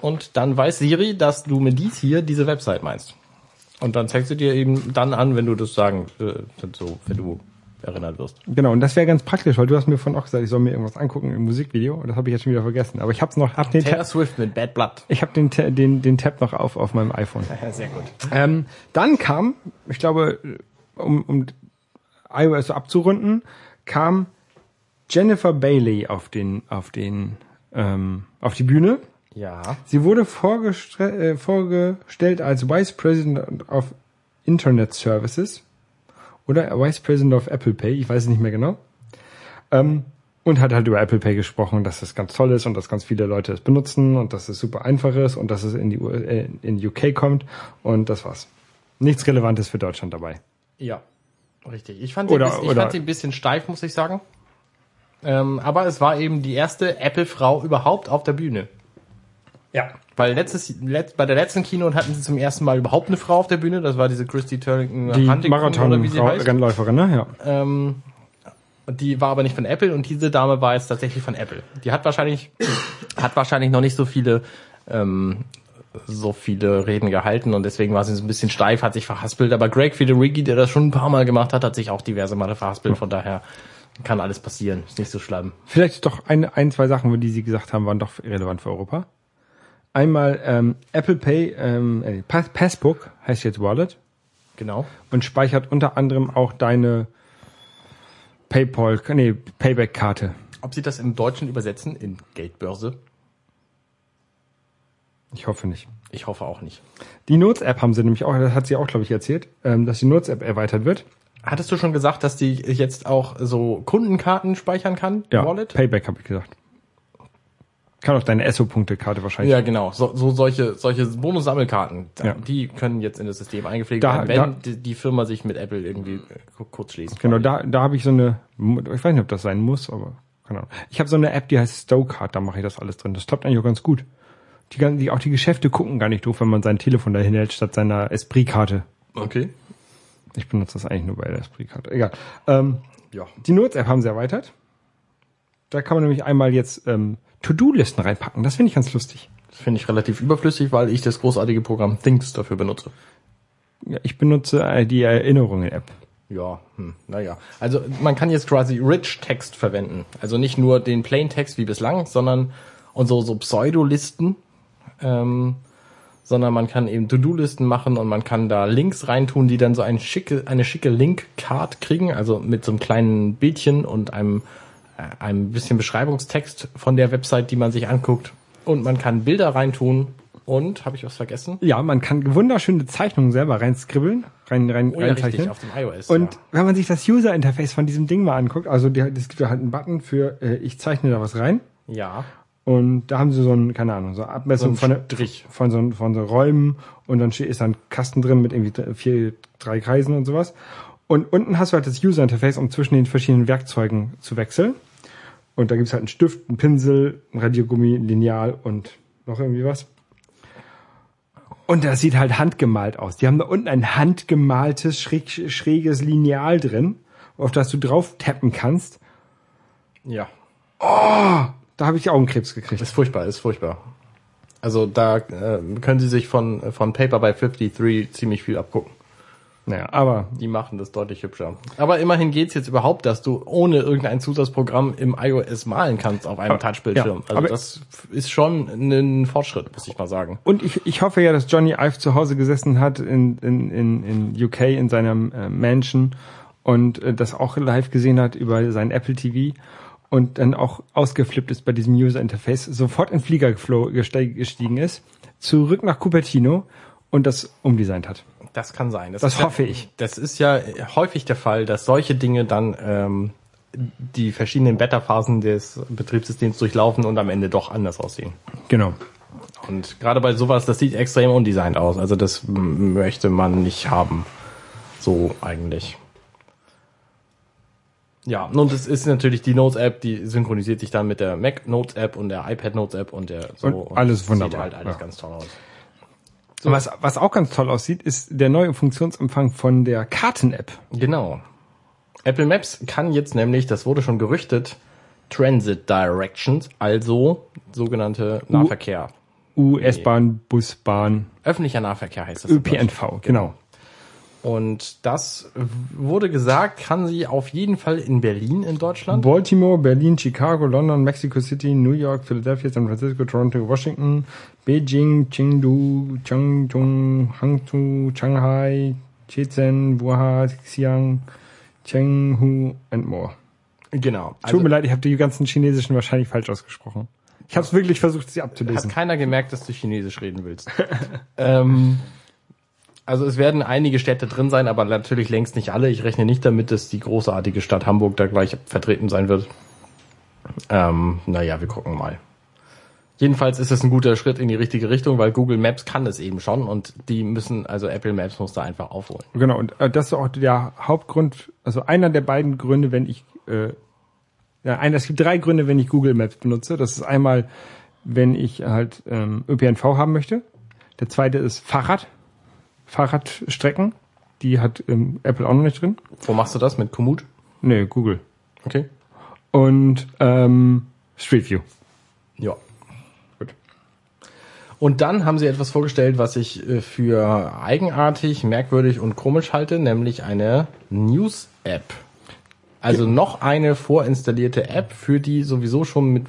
Und dann weiß Siri, dass du mit dies hier diese Website meinst. Und dann zeigst du dir eben dann an, wenn du das sagen, äh, so, wenn du erinnert wirst. genau, und das wäre ganz praktisch, weil du hast mir vorhin auch gesagt, ich soll mir irgendwas angucken im Musikvideo und das habe ich jetzt schon wieder vergessen. Aber ich hab's noch, hab den Taylor Tab, Swift mit Bad Blood. ich habe den, den, den Tab noch auf auf meinem iPhone. Ja, sehr gut. Ähm, dann kam, ich glaube, um, um iOS abzurunden, kam Jennifer Bailey auf den, auf den, ähm, auf die Bühne. Ja. Sie wurde vorgestre- äh, vorgestellt als Vice President of Internet Services oder Vice President of Apple Pay, ich weiß es nicht mehr genau. Ähm, und hat halt über Apple Pay gesprochen, dass es ganz toll ist und dass ganz viele Leute es benutzen und dass es super einfach ist und dass es in die U äh, in UK kommt und das war's. Nichts Relevantes für Deutschland dabei. Ja, richtig. Ich fand sie, Oder- ein bisschen, ich fand sie ein bisschen steif, muss ich sagen. Ähm, aber es war eben die erste Apple-Frau überhaupt auf der Bühne. Ja. Weil letztes, let, bei der letzten Keynote hatten sie zum ersten Mal überhaupt eine Frau auf der Bühne. Das war diese Christy Turlington Die Huntington oder wie sie heißt. Marathon-Rennläuferin, ne? Ja. Ähm, die war aber nicht von Apple und diese Dame war jetzt tatsächlich von Apple. Die hat wahrscheinlich, hat wahrscheinlich noch nicht so viele, ähm, so viele Reden gehalten und deswegen war sie so ein bisschen steif, hat sich verhaspelt. Aber Greg Federighi, der das schon ein paar Mal gemacht hat, hat sich auch diverse Male verhaspelt. Von daher kann alles passieren. Ist nicht so schlimm. Vielleicht doch ein, ein, zwei Sachen, die Sie gesagt haben, waren doch relevant für Europa. Einmal ähm, Apple Pay, ähm, äh, Pass Passbook heißt jetzt Wallet Genau. und speichert unter anderem auch deine PayPal, nee, Payback-Karte. Ob sie das im Deutschen übersetzen in Geldbörse? Ich hoffe nicht. Ich hoffe auch nicht. Die Notes-App haben sie nämlich auch, das hat sie auch, glaube ich, erzählt, ähm, dass die Notes-App erweitert wird. Hattest du schon gesagt, dass die jetzt auch so Kundenkarten speichern kann? Ja, Wallet? Payback habe ich gesagt. Kann auch deine SO-Punkte-Karte wahrscheinlich. Ja, genau. So, so solche, solche Bonus-Sammelkarten, Ja. die können jetzt in das System eingepflegt Da- werden, wenn da- die, Firma sich mit Apple irgendwie äh, ku- kurz schließt. Genau, da, da habe ich so eine, ich weiß nicht, ob das sein muss, aber keine Ahnung. Ich habe so eine App, die heißt Stowcard, da mache ich das alles drin. Das klappt eigentlich auch ganz gut. Die, die, auch die Geschäfte gucken gar nicht doof, wenn man sein Telefon dahin hält, statt seiner Esprit-Karte. Okay. Ich benutze das eigentlich nur bei der Esprit-Karte. Egal. Ähm, Ja. die Notes-App haben sie erweitert. Da kann man nämlich einmal jetzt ähm, To-Do-Listen reinpacken. Das finde ich ganz lustig. Das finde ich relativ überflüssig, weil ich das großartige Programm Things dafür benutze. Ja, ich benutze äh, die Erinnerungen-App. Ja, hm, naja. Also man kann jetzt quasi Rich Text verwenden. Also nicht nur den Plain Text wie bislang, sondern und so, so Pseudolisten, ähm, sondern man kann eben To-Do-Listen machen und man kann da Links reintun, die dann so eine schicke, eine schicke Link-Card kriegen, also mit so einem kleinen Bildchen und einem, einem bisschen Beschreibungstext von der Website, die man sich anguckt. Und man kann Bilder reintun und, habe ich was vergessen? Ja, man kann wunderschöne Zeichnungen selber reinskribbeln, rein, rein, Oh ja, richtig, reinzeichnen. auf dem iOS. Und ja. wenn man sich das User-Interface von diesem Ding mal anguckt, also es gibt da halt einen Button für, äh, ich zeichne da was rein. ja, Und da haben sie so ein, keine Ahnung, so eine Abmessung So ein von, Strich. von, so, von so Räumen und dann ist da ein Kasten drin mit irgendwie vier, drei Kreisen und sowas. Und unten hast du halt das User-Interface, um zwischen den verschiedenen Werkzeugen zu wechseln. Und da gibt's halt einen Stift, einen Pinsel, ein Radiogummi, ein Lineal und noch irgendwie was. Und das sieht halt handgemalt aus. Die haben da unten ein handgemaltes, schräg, schräges Lineal drin, auf das du drauf tappen kannst. ja. Da habe ich Augenkrebs gekriegt. Ist furchtbar, ist furchtbar. Also da äh, können Sie sich von, von Paper by 53 ziemlich viel abgucken. Naja, aber Die machen das deutlich hübscher. Aber immerhin geht's jetzt überhaupt, dass du ohne irgendein Zusatzprogramm im iOS malen kannst auf einem Touchbildschirm. ja, also das ist schon ein Fortschritt, muss ich mal sagen. Und ich, ich hoffe ja, dass Johnny Ive zu Hause gesessen hat in, in, in, in UK in seinem äh, Mansion und äh, das auch live gesehen hat über sein Apple TV und dann auch ausgeflippt ist bei diesem User Interface, sofort in Flieger gestiegen ist, zurück nach Cupertino und das umdesignt hat. Das kann sein. Das ja- hoffe ich. Das ist ja häufig der Fall, dass solche Dinge dann ähm, die verschiedenen Beta-Phasen des Betriebssystems durchlaufen und am Ende doch anders aussehen. Genau. Und gerade bei sowas, das sieht extrem undesignt aus. Also das möchte man nicht haben. So eigentlich. Ja, und es ist natürlich die Notes-App, die synchronisiert sich dann mit der Mac Notes-App und der iPad Notes-App und der so. Und alles wunderbar, Sieht halt alles ja. ganz toll aus. Was, was auch ganz toll aussieht, ist der neue Funktionsumfang von der Karten-App. Genau. Apple Maps kann jetzt nämlich, das wurde schon gerüchtet, Transit Directions, also sogenannte Nahverkehr. U-S-Bahn, Busbahn, Öffentlicher Nahverkehr heißt das. ÖPNV, genau. Und das wurde gesagt, kann sie auf jeden Fall in Berlin in Deutschland. Baltimore, Berlin, Chicago, London, Mexico City, New York, Philadelphia, San Francisco, Toronto, Washington, Beijing, Chengdu, Changchun, Hangzhou, Shanghai, Shenzhen, Wuhan, Xi'an, Chenghu and more. Genau. Tut mir leid, ich habe die ganzen chinesischen wahrscheinlich falsch ausgesprochen. Ich habe es wirklich versucht, sie hat abzulesen. keiner gemerkt, dass du Chinesisch reden willst. ähm, also es werden einige Städte drin sein, aber natürlich längst nicht alle. Ich rechne nicht damit, dass die großartige Stadt Hamburg da gleich vertreten sein wird. Ähm, naja, wir gucken mal. Jedenfalls ist es ein guter Schritt in die richtige Richtung, weil Google Maps kann es eben schon und die müssen, also Apple Maps muss da einfach aufholen. Genau, und äh, das ist auch der Hauptgrund, also einer der beiden Gründe, wenn ich, äh, ja, einer, es gibt drei Gründe, wenn ich Google Maps benutze. Das ist einmal, wenn ich halt ähm, ÖPNV haben möchte. Der zweite ist Fahrrad, Fahrradstrecken. Die hat ähm, Apple auch noch nicht drin. Wo machst du das? Mit Komoot? Nee, Google. Okay. Und ähm, Street View. Ja. Gut. Und dann haben sie etwas vorgestellt, was ich äh, für eigenartig, merkwürdig und komisch halte, nämlich eine News-App. Also noch eine vorinstallierte App für die sowieso schon mit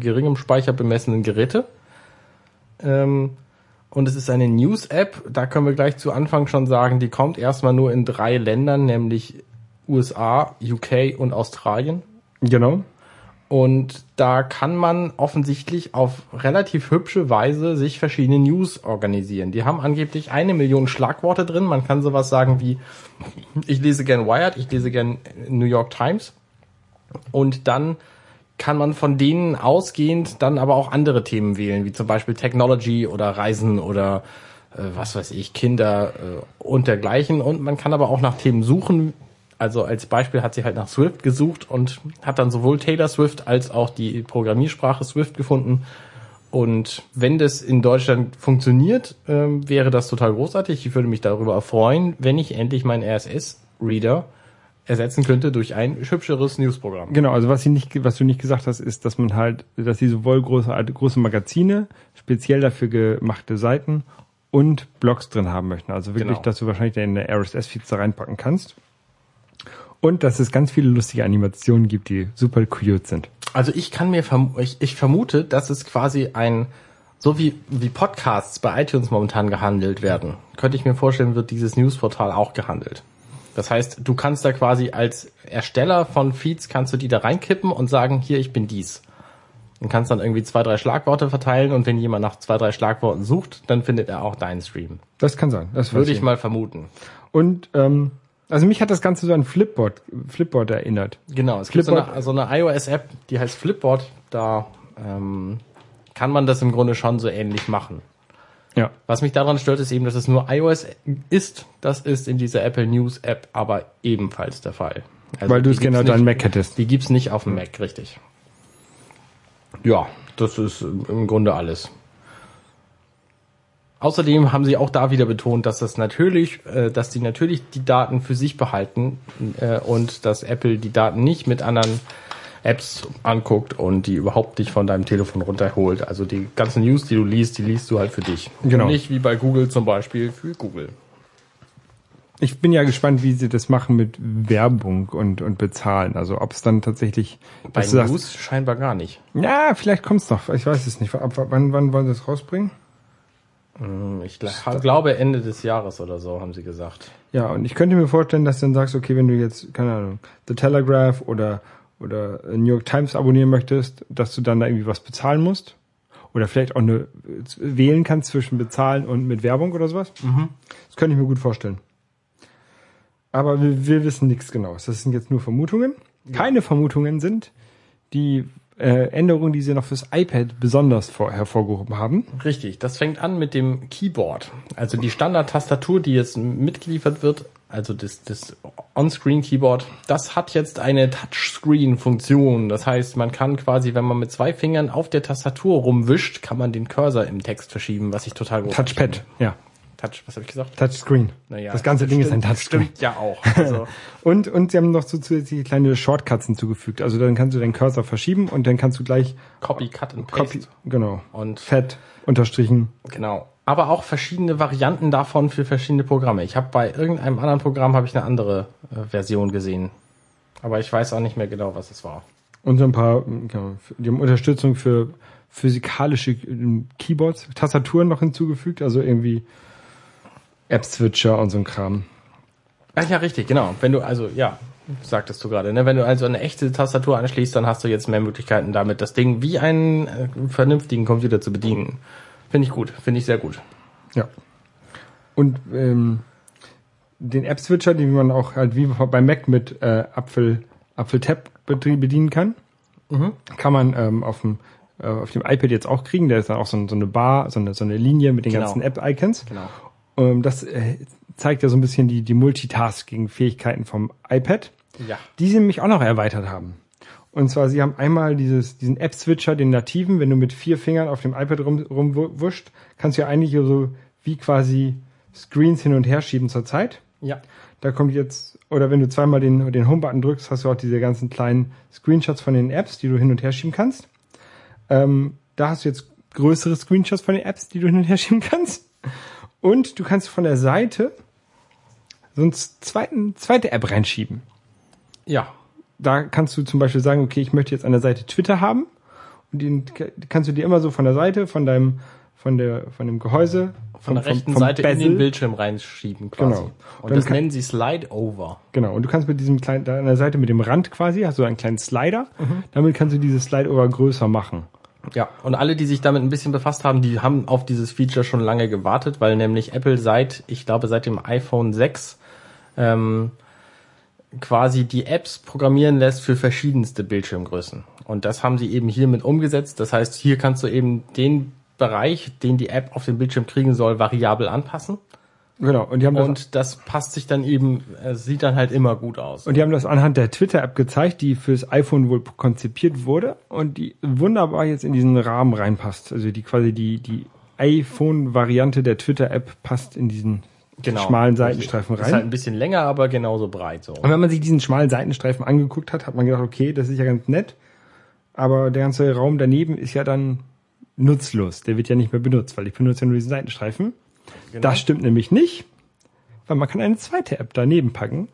geringem Speicher bemessenen Geräte. Ähm, und es ist eine News-App, da können wir gleich zu Anfang schon sagen, die kommt erstmal nur in drei Ländern, nämlich USA, UK und Australien. Genau. Und da kann man offensichtlich auf relativ hübsche Weise sich verschiedene News organisieren. Die haben angeblich eine Million Schlagworte drin. Man kann sowas sagen wie, ich lese gern Wired, ich lese gern New York Times. Und dann kann man von denen ausgehend dann aber auch andere Themen wählen, wie zum Beispiel Technology oder Reisen oder äh, was weiß ich, Kinder äh, und dergleichen. Und man kann aber auch nach Themen suchen. Also als Beispiel hat sie halt nach Swift gesucht und hat dann sowohl Taylor Swift als auch die Programmiersprache Swift gefunden. Und wenn das in Deutschland funktioniert, ähm, wäre das total großartig. Ich würde mich darüber freuen, wenn ich endlich meinen RSS-Reader ersetzen könnte durch ein hübscheres Newsprogramm. Genau, also was sie nicht, was du nicht gesagt hast, ist, dass man halt, dass sie sowohl große, große Magazine, speziell dafür gemachte Seiten und Blogs drin haben möchten. Also wirklich, Genau. dass du wahrscheinlich deine RSS-Feeds da reinpacken kannst. Und dass es ganz viele lustige Animationen gibt, die super cute sind. Also ich kann mir verm ich, ich vermute, dass es quasi ein so wie wie Podcasts bei iTunes momentan gehandelt werden, könnte ich mir vorstellen, wird dieses Newsportal auch gehandelt. Das heißt, du kannst da quasi als Ersteller von Feeds kannst du die da reinkippen und sagen, hier ich bin dies. Und kannst dann irgendwie zwei, drei Schlagworte verteilen und wenn jemand nach zwei, drei Schlagworten sucht, dann findet er auch deinen Stream. Das kann sein. Das Würde ich mal vermuten. Und ähm, also mich hat das Ganze so an Flipboard, Flipboard erinnert. Genau, es gibt so Flipboard- eine, so eine iOS-App, die heißt Flipboard. Da ähm, kann man das im Grunde schon so ähnlich machen. Ja. Was mich daran stört, ist eben, dass es nur iOS ist. Das ist in dieser Apple News App aber ebenfalls der Fall. Also Weil du es gerne deinem nicht- Mac hättest. Die gibt's nicht auf dem Mac, richtig. Ja, das ist im Grunde alles. Außerdem haben sie auch da wieder betont, dass das natürlich, äh, dass die natürlich die Daten für sich behalten äh, und dass Apple die Daten nicht mit anderen Apps anguckt und die überhaupt nicht von deinem Telefon runterholt. Also die ganzen News, die du liest, die liest du halt für dich. Genau. Und nicht wie bei Google zum Beispiel für Google. Ich bin ja gespannt, wie sie das machen mit Werbung und, und Bezahlen. Also ob es dann tatsächlich. Bei du sagst, News scheinbar gar nicht. ja, vielleicht kommt's noch. Ich weiß es nicht. Ab, wann, wann wollen sie es rausbringen? Hm, Ich gl- glaube Ende des Jahres oder so, haben sie gesagt. Ja, und ich könnte mir vorstellen, dass du dann sagst, okay, wenn du jetzt, keine Ahnung, The Telegraph oder, oder New York Times abonnieren möchtest, dass du dann da irgendwie was bezahlen musst. Oder vielleicht auch eine, äh, wählen kannst zwischen bezahlen und mit Werbung oder sowas. Das könnte ich mir gut vorstellen. Aber wir, wir wissen nichts Genaues. Das sind jetzt nur Vermutungen. Keine Vermutungen sind die äh, Änderungen, die sie noch fürs iPad besonders vor, hervorgehoben haben. Richtig, das fängt an mit dem Keyboard. Also die Standard-Tastatur, die jetzt mitgeliefert wird, also das, das On-Screen-Keyboard, das hat jetzt eine Touchscreen-Funktion. Das heißt, man kann quasi, wenn man mit zwei Fingern auf der Tastatur rumwischt, kann man den Cursor im Text verschieben, was ich total gut Touchpad, ja. Touch, was habe ich gesagt? Touchscreen. Naja, das ganze Ding ist ein stimmt- Touchscreen. Stimmt ja auch. Also, Und, und sie haben noch so zusätzliche kleine Shortcuts hinzugefügt. Also dann kannst du deinen Cursor verschieben und dann kannst du gleich Copy, Cut and Paste. Copy, genau. Und Fett, unterstrichen. Genau. Aber auch verschiedene Varianten davon für verschiedene Programme. Ich habe bei irgendeinem anderen Programm habe ich eine andere äh, Version gesehen. Aber ich weiß auch nicht mehr genau, was es war. Und so ein paar, genau, die haben Unterstützung für physikalische ähm, Keyboards, Tastaturen noch hinzugefügt, also irgendwie App-Switcher und so ein Kram. Ach ja, richtig, genau. Wenn du also, ja, sagtest du gerade, ne? wenn du also eine echte Tastatur anschließt, dann hast du jetzt mehr Möglichkeiten damit, das Ding wie einen äh, vernünftigen Computer zu bedienen. Finde ich gut, finde ich sehr gut. Ja. Und ähm, den App-Switcher, den man auch halt wie bei Mac mit äh, Apfel, Apfel-Tab bedie- bedienen kann, kann man ähm, auf dem äh, auf dem iPad jetzt auch kriegen. Da ist dann auch so, so eine Bar, so eine, so eine Linie mit den Genau. ganzen App-Icons. Genau. Ähm, das äh, zeigt ja so ein bisschen die, die Multitasking-Fähigkeiten vom iPad, Ja. die sie nämlich auch noch erweitert haben. Und zwar, sie haben einmal dieses, diesen App-Switcher, den nativen, wenn du mit vier Fingern auf dem iPad rum, rumwuscht, kannst du ja eigentlich so wie quasi Screens hin und her schieben zur Zeit. Ja. Da kommt jetzt, oder wenn du zweimal den, den Home-Button drückst, hast du auch diese ganzen kleinen Screenshots von den Apps, die du hin und her schieben kannst. Ähm, da hast du jetzt größere Screenshots von den Apps, die du hin und her schieben kannst. Und du kannst von der Seite so eine zweiten, zweite App reinschieben. Ja. Da kannst du zum Beispiel sagen, okay, ich möchte jetzt an der Seite Twitter haben. Und den kannst du dir immer so von der Seite, von deinem, von der, von dem Gehäuse, Von der vom- rechten vom Seite in Bezel. den Bildschirm reinschieben quasi. Genau. Und Dann das kann- nennen sie Slide Over. Genau, und du kannst mit diesem kleinen, da an der Seite mit dem Rand quasi, hast du einen kleinen Slider, Mhm. damit kannst du dieses Slide-Over größer machen. Ja, und alle, die sich damit ein bisschen befasst haben, die haben auf dieses Feature schon lange gewartet, weil nämlich Apple seit, ich glaube, seit dem iPhone 6 ähm, quasi die Apps programmieren lässt für verschiedenste Bildschirmgrößen. Und das haben sie eben hiermit umgesetzt. Das heißt, hier kannst du eben den Bereich, den die App auf dem Bildschirm kriegen soll, variabel anpassen. Genau, und die haben das, Und das passt sich dann eben, äh, sieht dann halt immer gut aus. und die haben das anhand der Twitter-App gezeigt, die fürs iPhone wohl konzipiert wurde und die wunderbar jetzt in diesen Rahmen reinpasst. Also die quasi die, die iPhone-Variante der Twitter-App passt in diesen schmalen Seitenstreifen Ist halt rein. ein bisschen länger, aber genauso breit so. Und wenn man sich diesen schmalen Seitenstreifen angeguckt hat, hat man gedacht, okay, das ist ja ganz nett, aber der ganze Raum daneben ist ja dann nutzlos. Der wird ja nicht mehr benutzt, weil ich benutze ja nur diesen Seitenstreifen. Genau. Das stimmt nämlich nicht, weil man kann eine zweite App daneben packen,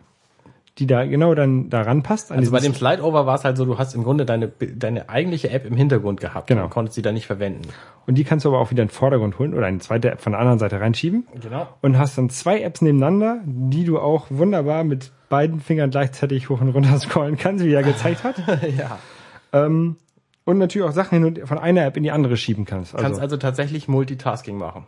die da genau dann daran passt. Also bei dem Slide-Over war es halt so, du hast im Grunde deine, deine eigentliche App im Hintergrund gehabt Genau. und konntest sie dann nicht verwenden. und die kannst du aber auch wieder in den Vordergrund holen oder eine zweite App von der anderen Seite reinschieben Genau. und hast dann zwei Apps nebeneinander, die du auch wunderbar mit beiden Fingern gleichzeitig hoch und runter scrollen kannst, wie er gezeigt hat. ja. ähm, und natürlich auch Sachen hin und von einer App in die andere schieben kannst. Also, Kannst also tatsächlich Multitasking machen.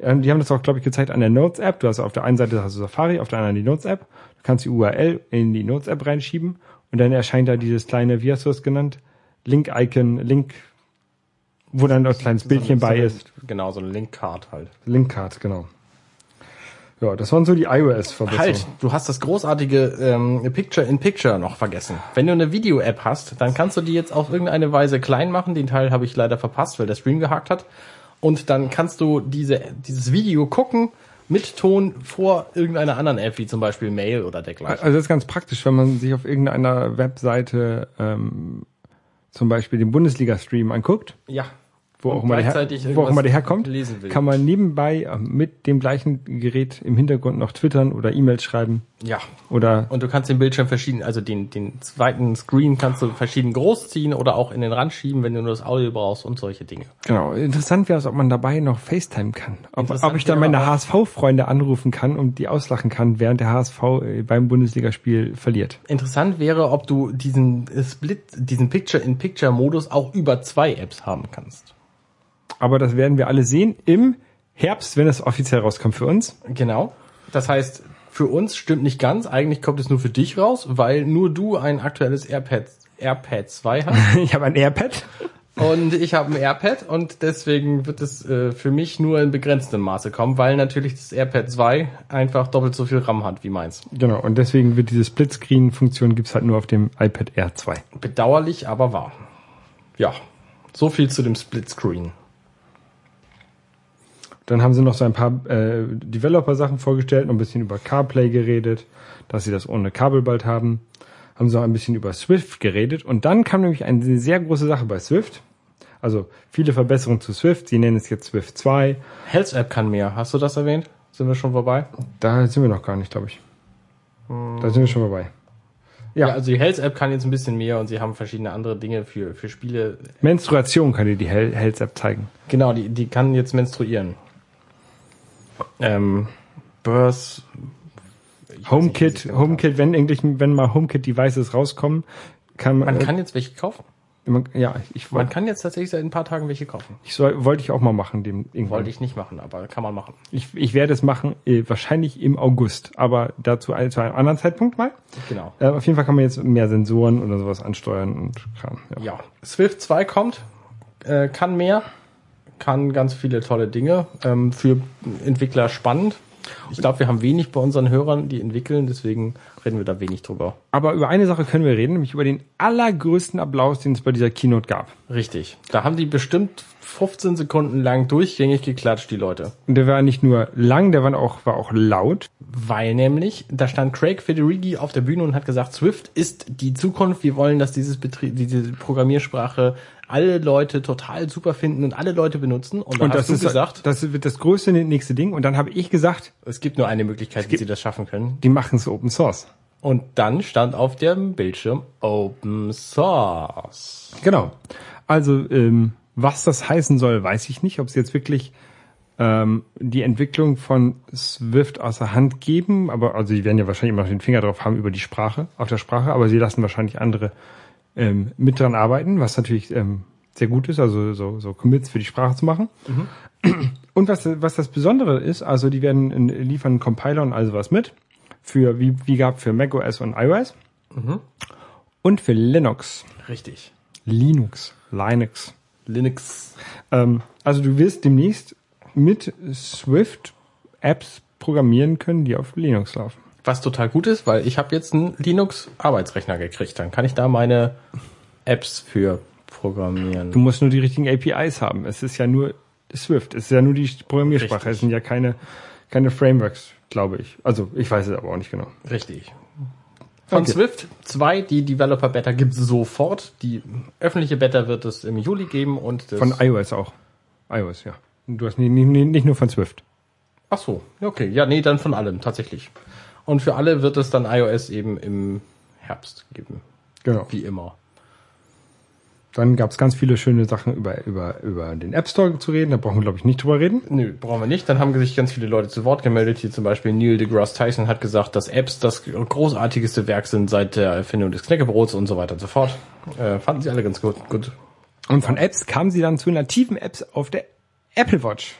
ähm, die haben das auch, glaube ich, gezeigt an der Notes-App. Du hast auf der einen Seite hast du Safari, auf der anderen die Notes-App. Du kannst die URL in die Notes-App reinschieben und dann erscheint da dieses kleine, wie hast du das genannt? Link-Icon, Link, wo dann das kleines Bildchen so bei eine, ist. Genau, so eine Link-Card halt. Link-Card, genau. Ja, das waren so die iOS-Verbesserungen. Halt, du hast das großartige ähm, Picture-in-Picture noch vergessen. Wenn du eine Video-App hast, dann kannst du die jetzt auf irgendeine Weise klein machen. Den Teil habe ich leider verpasst, weil der Stream gehakt hat. Und dann kannst du diese, dieses Video gucken mit Ton vor irgendeiner anderen App, wie zum Beispiel Mail oder dergleichen. Also das ist ganz praktisch, wenn man sich auf irgendeiner Webseite ähm, zum Beispiel den Bundesliga-Stream anguckt, Ja, wo auch immer der, her, wo auch immer der herkommt, kann man nebenbei äh, mit dem gleichen Gerät im Hintergrund noch twittern oder E-Mails schreiben Ja. oder Und du kannst den Bildschirm verschieden, also den, den zweiten Screen kannst du verschieden groß ziehen oder auch in den Rand schieben, wenn du nur das Audio brauchst und solche Dinge. genau. Interessant wäre es, ob man dabei noch FaceTime kann. Ob, ob ich dann meine HSV-Freunde anrufen kann und die auslachen kann, während der HSV äh, beim Bundesligaspiel verliert. Interessant wäre, ob du diesen äh, Split, diesen Picture-in-Picture-Modus auch über zwei Apps haben kannst. Aber das werden wir alle sehen im Herbst, wenn es offiziell rauskommt für uns. Genau. Das heißt, für uns stimmt nicht ganz. Eigentlich kommt es nur für dich raus, weil nur du ein aktuelles AirPad, AirPad 2 hast. Ich habe ein AirPad. Und ich habe ein AirPad und deswegen wird es äh, für mich nur in begrenztem Maße kommen, weil natürlich das AirPad 2 einfach doppelt so viel RAM hat wie meins. Genau, und deswegen wird diese Splitscreen-Funktion gibt's halt nur auf dem iPad Air 2. Bedauerlich, aber wahr. Ja, so viel zu dem Splitscreen. Dann haben sie noch so ein paar äh, Developer-Sachen vorgestellt, noch ein bisschen über CarPlay geredet, dass sie das ohne Kabel bald haben. Haben sie auch ein bisschen über Swift geredet. Und dann kam nämlich eine sehr große Sache bei Swift. Also viele Verbesserungen zu Swift. Sie nennen es jetzt Swift 2. Health App kann mehr. Hast du das erwähnt? Sind wir schon vorbei? Da sind wir noch gar nicht, glaube ich. Da sind wir schon vorbei. Ja, Ja, also die Health App kann jetzt ein bisschen mehr und sie haben verschiedene andere Dinge für, für Spiele. Menstruation kann dir die Hel- Health-App zeigen. Genau, die, die kann jetzt menstruieren. Ähm, nicht, wie HomeKit, HomeKit, wenn endlich, wenn mal HomeKit-Devices rauskommen, kann man, Man kann jetzt welche kaufen. man ja, ich, Man kann jetzt tatsächlich seit ein paar Tagen welche kaufen. ich soll, wollte ich auch mal machen, dem irgendwann. Wollte ich nicht machen, aber kann man machen. Ich, ich werde es machen, äh, wahrscheinlich im August, aber dazu ein- zu einem anderen Zeitpunkt mal. Genau. Äh, auf jeden Fall kann man jetzt mehr Sensoren oder sowas ansteuern und Kram. Ja. Ja, Swift 2 kommt, äh, kann mehr, kann ganz viele tolle Dinge. Ähm, für Entwickler spannend. Ich glaube, wir haben wenig bei unseren Hörern, die entwickeln, deswegen reden wir da wenig drüber. Aber über eine Sache können wir reden, nämlich über den allergrößten Applaus, den es bei dieser Keynote gab. Richtig. Da haben die bestimmt 15 Sekunden lang durchgängig geklatscht, die Leute. Und der war nicht nur lang, der war auch, war auch laut. Weil nämlich, da stand Craig Federighi auf der Bühne und hat gesagt, Swift ist die Zukunft. Wir wollen, dass dieses Betrieb, diese Programmiersprache alle Leute total super finden und alle Leute benutzen. Und Und hast das du ist, gesagt, das wird das größte nächste Ding. Und dann habe ich gesagt, es gibt nur eine Möglichkeit, wie sie das schaffen können. die machen es Open Source. Und dann stand auf dem Bildschirm Open Source. Genau. Also, ähm, was das heißen soll, weiß ich nicht. Ob sie jetzt wirklich ähm, die Entwicklung von Swift außer Hand geben, aber also sie werden ja wahrscheinlich immer noch den Finger drauf haben über die Sprache, auf der Sprache, aber sie lassen wahrscheinlich andere ähm, mit dran arbeiten, was natürlich ähm, sehr gut ist, also so, so Commits für die Sprache zu machen. Und was, was das Besondere ist, also die werden liefern einen Compiler und all sowas mit, für wie, wie gab für macOS und iOS und für Linux. Richtig. Linux, Linux. Linux. Ähm, also du wirst demnächst mit Swift Apps programmieren können, die auf Linux laufen. Was total gut ist, weil ich habe jetzt einen Linux-Arbeitsrechner gekriegt. Dann kann ich da meine Apps für programmieren. Du musst nur die richtigen APIs haben. Es ist ja nur Swift, es ist ja nur die Programmiersprache. Richtig. Es sind ja keine, keine Frameworks, glaube ich. Also ich weiß es aber auch nicht genau. Richtig. Von Okay. Swift 2, die Developer Beta gibt's sofort. Die öffentliche Beta wird es im Juli geben und das Von iOS auch. iOS, ja. Du hast nicht, nicht, nicht nur von Swift. Ach so, okay. Ja, nee, dann von allem, tatsächlich. Und für alle wird es dann iOS eben im Herbst geben. Genau. Wie immer. Dann gab es ganz viele schöne Sachen über, über, über den App Store zu reden. Da brauchen wir, glaube ich, nicht drüber reden. Nö, brauchen wir nicht. Dann haben sich ganz viele Leute zu Wort gemeldet. Hier zum Beispiel Neil deGrasse Tyson hat gesagt, dass Apps das großartigste Werk sind seit der Erfindung des Knäckebrots und so weiter und so fort. Äh, fanden sie alle ganz gut. gut. Und von Apps kamen sie dann zu nativen Apps auf der Apple Watch.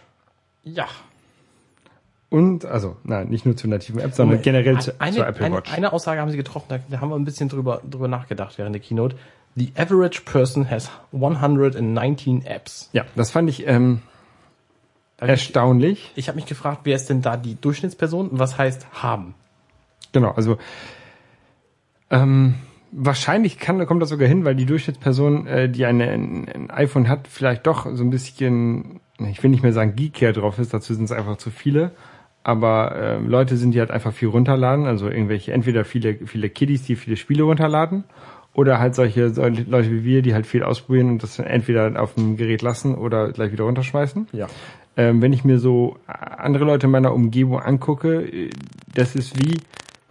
Ja. Und, also, nein, nicht nur zu nativen Apps, sondern generell zu, eine, zur Apple eine, Watch. Eine Aussage haben sie getroffen, da, da haben wir ein bisschen drüber, drüber nachgedacht während der Keynote. The average person has 119 Apps. ja, das fand ich ähm, hab ich erstaunlich. ich habe mich gefragt, wer ist denn da die Durchschnittsperson und was heißt haben? Genau, also ähm, wahrscheinlich kann, kommt das sogar hin, weil die Durchschnittsperson, äh, die eine, ein, ein iPhone hat, vielleicht doch so ein bisschen, ich will nicht mehr sagen Geeker drauf ist, dazu sind es einfach zu viele. Aber ähm, Leute sind, die halt einfach viel runterladen, also irgendwelche, entweder viele, viele Kiddies, die viele Spiele runterladen, Oder halt solche, solche Leute wie wir, die halt viel ausprobieren und das entweder auf dem Gerät lassen oder gleich wieder runterschmeißen. Ja. Ähm, wenn ich mir so andere Leute in meiner Umgebung angucke, äh, das ist wie,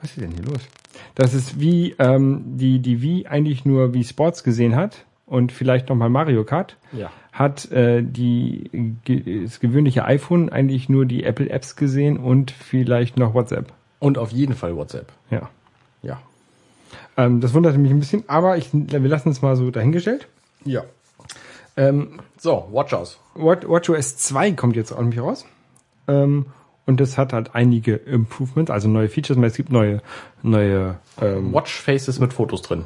was ist denn hier los? Das ist wie ähm, die die Wii eigentlich nur wie Sports gesehen hat und vielleicht noch mal Mario Kart, Ja. Hat äh, die das gewöhnliche iPhone eigentlich nur die Apple Apps gesehen und vielleicht noch WhatsApp. Und auf jeden Fall WhatsApp. Ja. Ja. Ähm, das wunderte mich ein bisschen, aber ich, wir lassen es mal so dahingestellt. Ja. Ähm, So, WatchOS. What- WatchOS 2 kommt jetzt auch nicht raus. Ähm, und das hat halt einige Improvements, also neue Features. Es gibt neue, neue, ähm, Watchfaces mit Fotos drin.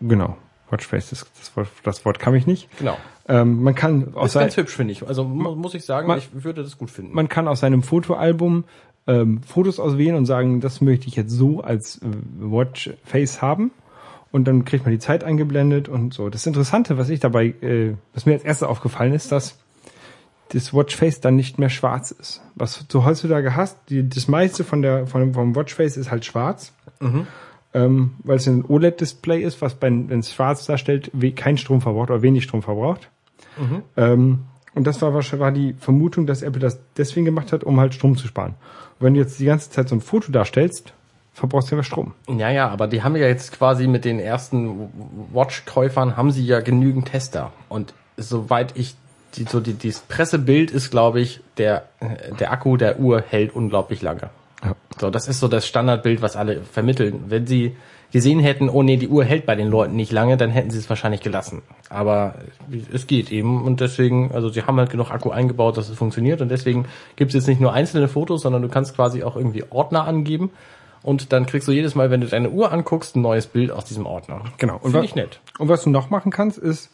genau. Watchface, das, das, Wort, das Wort kam ich nicht. Genau. Ähm, man kann aus Ist ganz hübsch, finde ich. Also mu muss ich sagen, Man- ich würde das gut finden. man kann aus seinem Fotoalbum ähm, Fotos auswählen und sagen, das möchte ich jetzt so als äh, Watchface haben. Und dann kriegt man die Zeit eingeblendet und so. Das Interessante, was ich dabei, äh, was mir als erstes aufgefallen ist, dass das Watchface dann nicht mehr schwarz ist. Was du heutzutage hast, die, das meiste von der, von, vom Watchface ist halt schwarz. Ähm, weil es ein OLED-Display ist, was bei, wenn es schwarz darstellt, kein Strom verbraucht oder wenig Strom verbraucht. Ähm, und das war wahrscheinlich war die Vermutung, dass Apple das deswegen gemacht hat, um halt Strom zu sparen. Und wenn du jetzt die ganze Zeit so ein Foto darstellst, verbrauchst du ja Strom. Ja, ja, aber die haben ja jetzt quasi mit den ersten Watch-Käufern haben sie ja genügend Tester. Und soweit ich die, so die, dieses Pressebild ist, glaube ich, der, äh, der Akku der Uhr hält unglaublich lange. So, das ist so das Standardbild, was alle vermitteln. Wenn sie gesehen hätten, oh nee, die Uhr hält bei den Leuten nicht lange, dann hätten sie es wahrscheinlich gelassen. Aber es geht eben und deswegen, also sie haben halt genug Akku eingebaut, dass es funktioniert und deswegen gibt es jetzt nicht nur einzelne Fotos, sondern du kannst quasi auch irgendwie Ordner angeben und dann kriegst du jedes Mal, wenn du deine Uhr anguckst, ein neues Bild aus diesem Ordner. Genau. Und Finde ich nett. Und was du noch machen kannst, ist,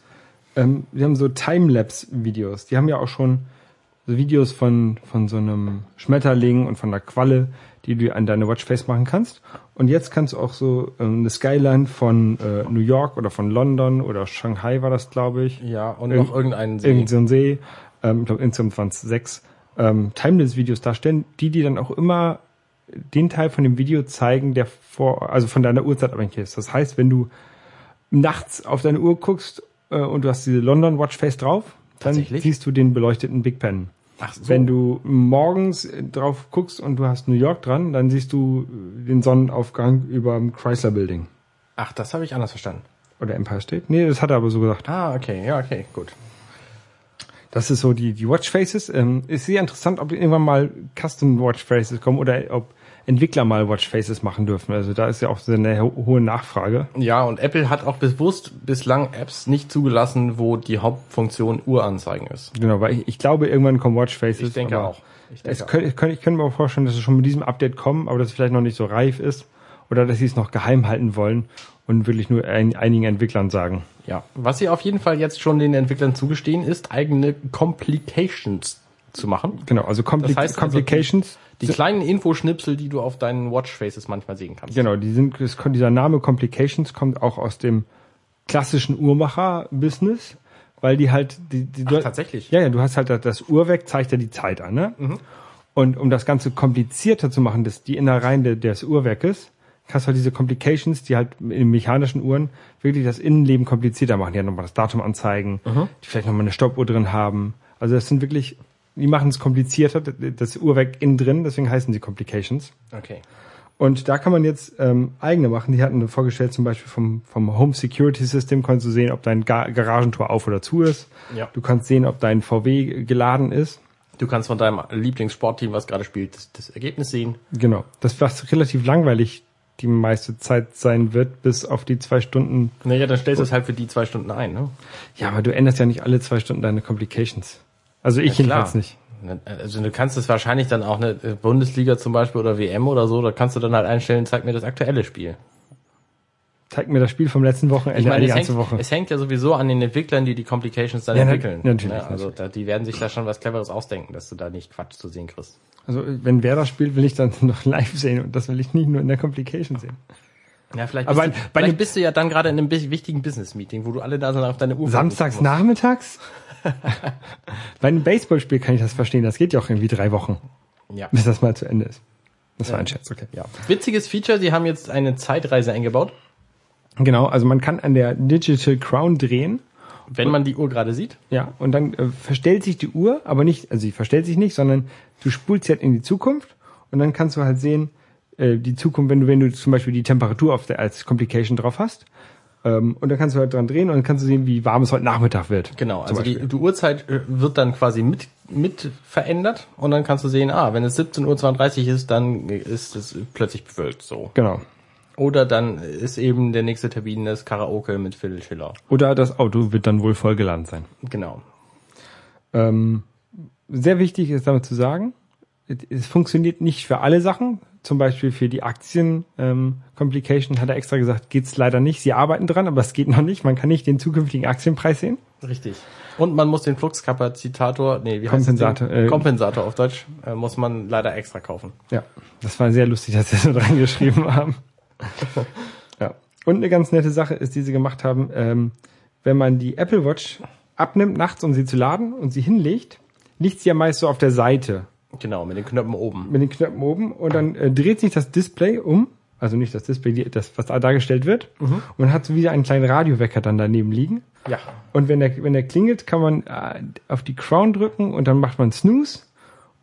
ähm, wir haben so Timelapse-Videos. Die haben ja auch schon Videos von, von so einem Schmetterling und von der Qualle, die du an deine Watchface machen kannst. Und jetzt kannst du auch so ähm, eine Skyline von äh, New York oder von London oder Shanghai war das, glaube ich. Ja, und Irgend- noch irgendeinen See. Irgend so ein See, ähm, ich glaube insgesamt waren es sechs, ähm, Timelapse-Videos darstellen, die dir dann auch immer den Teil von dem Video zeigen, der vor, also von deiner Uhrzeit abhängig ist. Das heißt, wenn du nachts auf deine Uhr guckst äh, und du hast diese London Watchface drauf, dann Tatsächlich? siehst du den beleuchteten Big Ben. Ach so. Wenn du morgens äh, drauf guckst und du hast New York dran, dann siehst du äh, den Sonnenaufgang über dem Chrysler Building. Ach, das habe ich anders verstanden. Oder Empire State? Nee, das hat er aber so gesagt. Ah, okay, ja, okay, gut. Das ist so die, die Watchfaces. Ähm, ist sehr interessant, ob irgendwann mal Custom Watchfaces kommen oder ob Entwickler mal Watchfaces machen dürfen. Also da ist ja auch so eine ho hohe Nachfrage. Ja, und Apple hat auch bewusst bislang Apps nicht zugelassen, wo die Hauptfunktion Uhranzeigen ist. Genau, weil ich, ich glaube, irgendwann kommen Watchfaces. Ich denke auch. Ich denke Es auch. könnte, ich, könnte, ich könnte mir auch vorstellen, dass es schon mit diesem Update kommen, aber dass es vielleicht noch nicht so reif ist. Oder dass sie es noch geheim halten wollen und wirklich nur ein, einigen Entwicklern sagen. Ja, was sie auf jeden Fall jetzt schon den Entwicklern zugestehen, ist eigene Complications zu machen. Genau, also Compli Das heißt also, Complications. Die kleinen Infoschnipsel, die du auf deinen Watchfaces manchmal sehen kannst. Genau, die sind, das, dieser Name Complications kommt auch aus dem klassischen Uhrmacher-Business, weil die halt, die, die Ach, tatsächlich? Ja, ja, du hast halt das- Uhrwerk zeigt ja die Zeit an, ne? Und um das Ganze komplizierter zu machen, das, die Innereien de, des Uhrwerkes, hast du halt diese Complications, die halt in mechanischen Uhren wirklich das Innenleben komplizierter machen. Die halt nochmal das Datum anzeigen, die vielleicht nochmal eine Stoppuhr drin haben. Also das sind wirklich, die machen es komplizierter, das Uhrwerk innen drin, deswegen heißen sie Complications. Okay. Und da kann man jetzt ähm, eigene machen. Die hatten vorgestellt, zum Beispiel vom, vom Home Security System kannst du sehen, ob dein Ga Garagentor auf oder zu ist. Ja. Du kannst sehen, ob dein VW geladen ist. Du kannst von deinem Lieblingssportteam, was gerade spielt, das, das Ergebnis sehen. Genau. Das was relativ langweilig die meiste Zeit sein wird, bis auf die zwei Stunden. Naja, dann stellst du es halt für die zwei Stunden ein, ne? Ja, aber du änderst ja nicht alle zwei Stunden deine Complications. Also ich jedenfalls nicht. Also du kannst es wahrscheinlich dann auch eine Bundesliga zum Beispiel oder WM oder so, da kannst du dann halt einstellen, zeig mir das aktuelle Spiel. Zeig mir das Spiel vom letzten Wochenende Ich meine, die es ganze hängt, Woche. es hängt ja sowieso an den Entwicklern, die die Complications dann Ja, na- entwickeln. natürlich, Ne? Also da, die werden sich da schon was Cleveres ausdenken, dass du da nicht Quatsch zu sehen kriegst. Also wenn wer das spielt, will ich dann noch live sehen und das will ich nicht nur in der Complication sehen. Ja, vielleicht, Aber bist, du, bei vielleicht bist du ja dann gerade in einem wichtigen Business-Meeting, wo du alle da sind auf deine Uhr Samstags nachmittags? Bei einem Baseballspiel kann ich das verstehen. Das geht ja auch irgendwie drei Wochen, Ja. bis das mal zu Ende ist. Das war ein Scherz, okay. ja. Witziges Feature, sie haben jetzt eine Zeitreise eingebaut. Genau, also man kann an der Digital Crown drehen. Wenn man die Uhr gerade sieht. Ja, und dann äh, verstellt sich die Uhr, aber nicht, also sie verstellt sich nicht, sondern du spulst halt in die Zukunft und dann kannst du halt sehen, äh, die Zukunft, wenn du, wenn du zum Beispiel die Temperatur auf der, als Complication drauf hast. Ähm, und dann kannst du halt dran drehen und dann kannst du sehen, wie warm es heute Nachmittag wird. Genau, also die, die Uhrzeit äh, wird dann quasi mit, mit verändert und dann kannst du sehen, ah, wenn es 17.32 Uhr ist, dann ist es plötzlich bewölkt so. Genau. Oder dann ist eben der nächste Termin das Karaoke mit Phil Schiller. Oder das Auto wird dann wohl vollgeladen sein. Genau. Ähm, sehr wichtig ist damit zu sagen, es funktioniert nicht für alle Sachen. Zum Beispiel für die Aktien ähm, Complication hat er extra gesagt, geht's leider nicht. Sie arbeiten dran, aber es geht noch nicht. Man kann nicht den zukünftigen Aktienpreis sehen. Richtig. Und man muss den Fluxkapazitator, nee, wie heißt Kompensator, das? Ding? äh, Kompensator auf Deutsch, äh, muss man leider extra kaufen. Ja, das war sehr lustig, dass sie so dran geschrieben haben. ja. Und eine ganz nette Sache ist, die sie gemacht haben, ähm, wenn man die Apple Watch abnimmt nachts, um sie zu laden und sie hinlegt, liegt sie ja meist so auf der Seite Genau, mit den Knöpfen oben. mit den Knöpfen oben und dann äh, dreht sich das Display um, also nicht das Display, die, das, was da dargestellt wird, und hat wieder einen kleinen Radiowecker dann daneben liegen. Ja. Und wenn der, wenn der klingelt, kann man äh, auf die Crown drücken und dann macht man Snooze.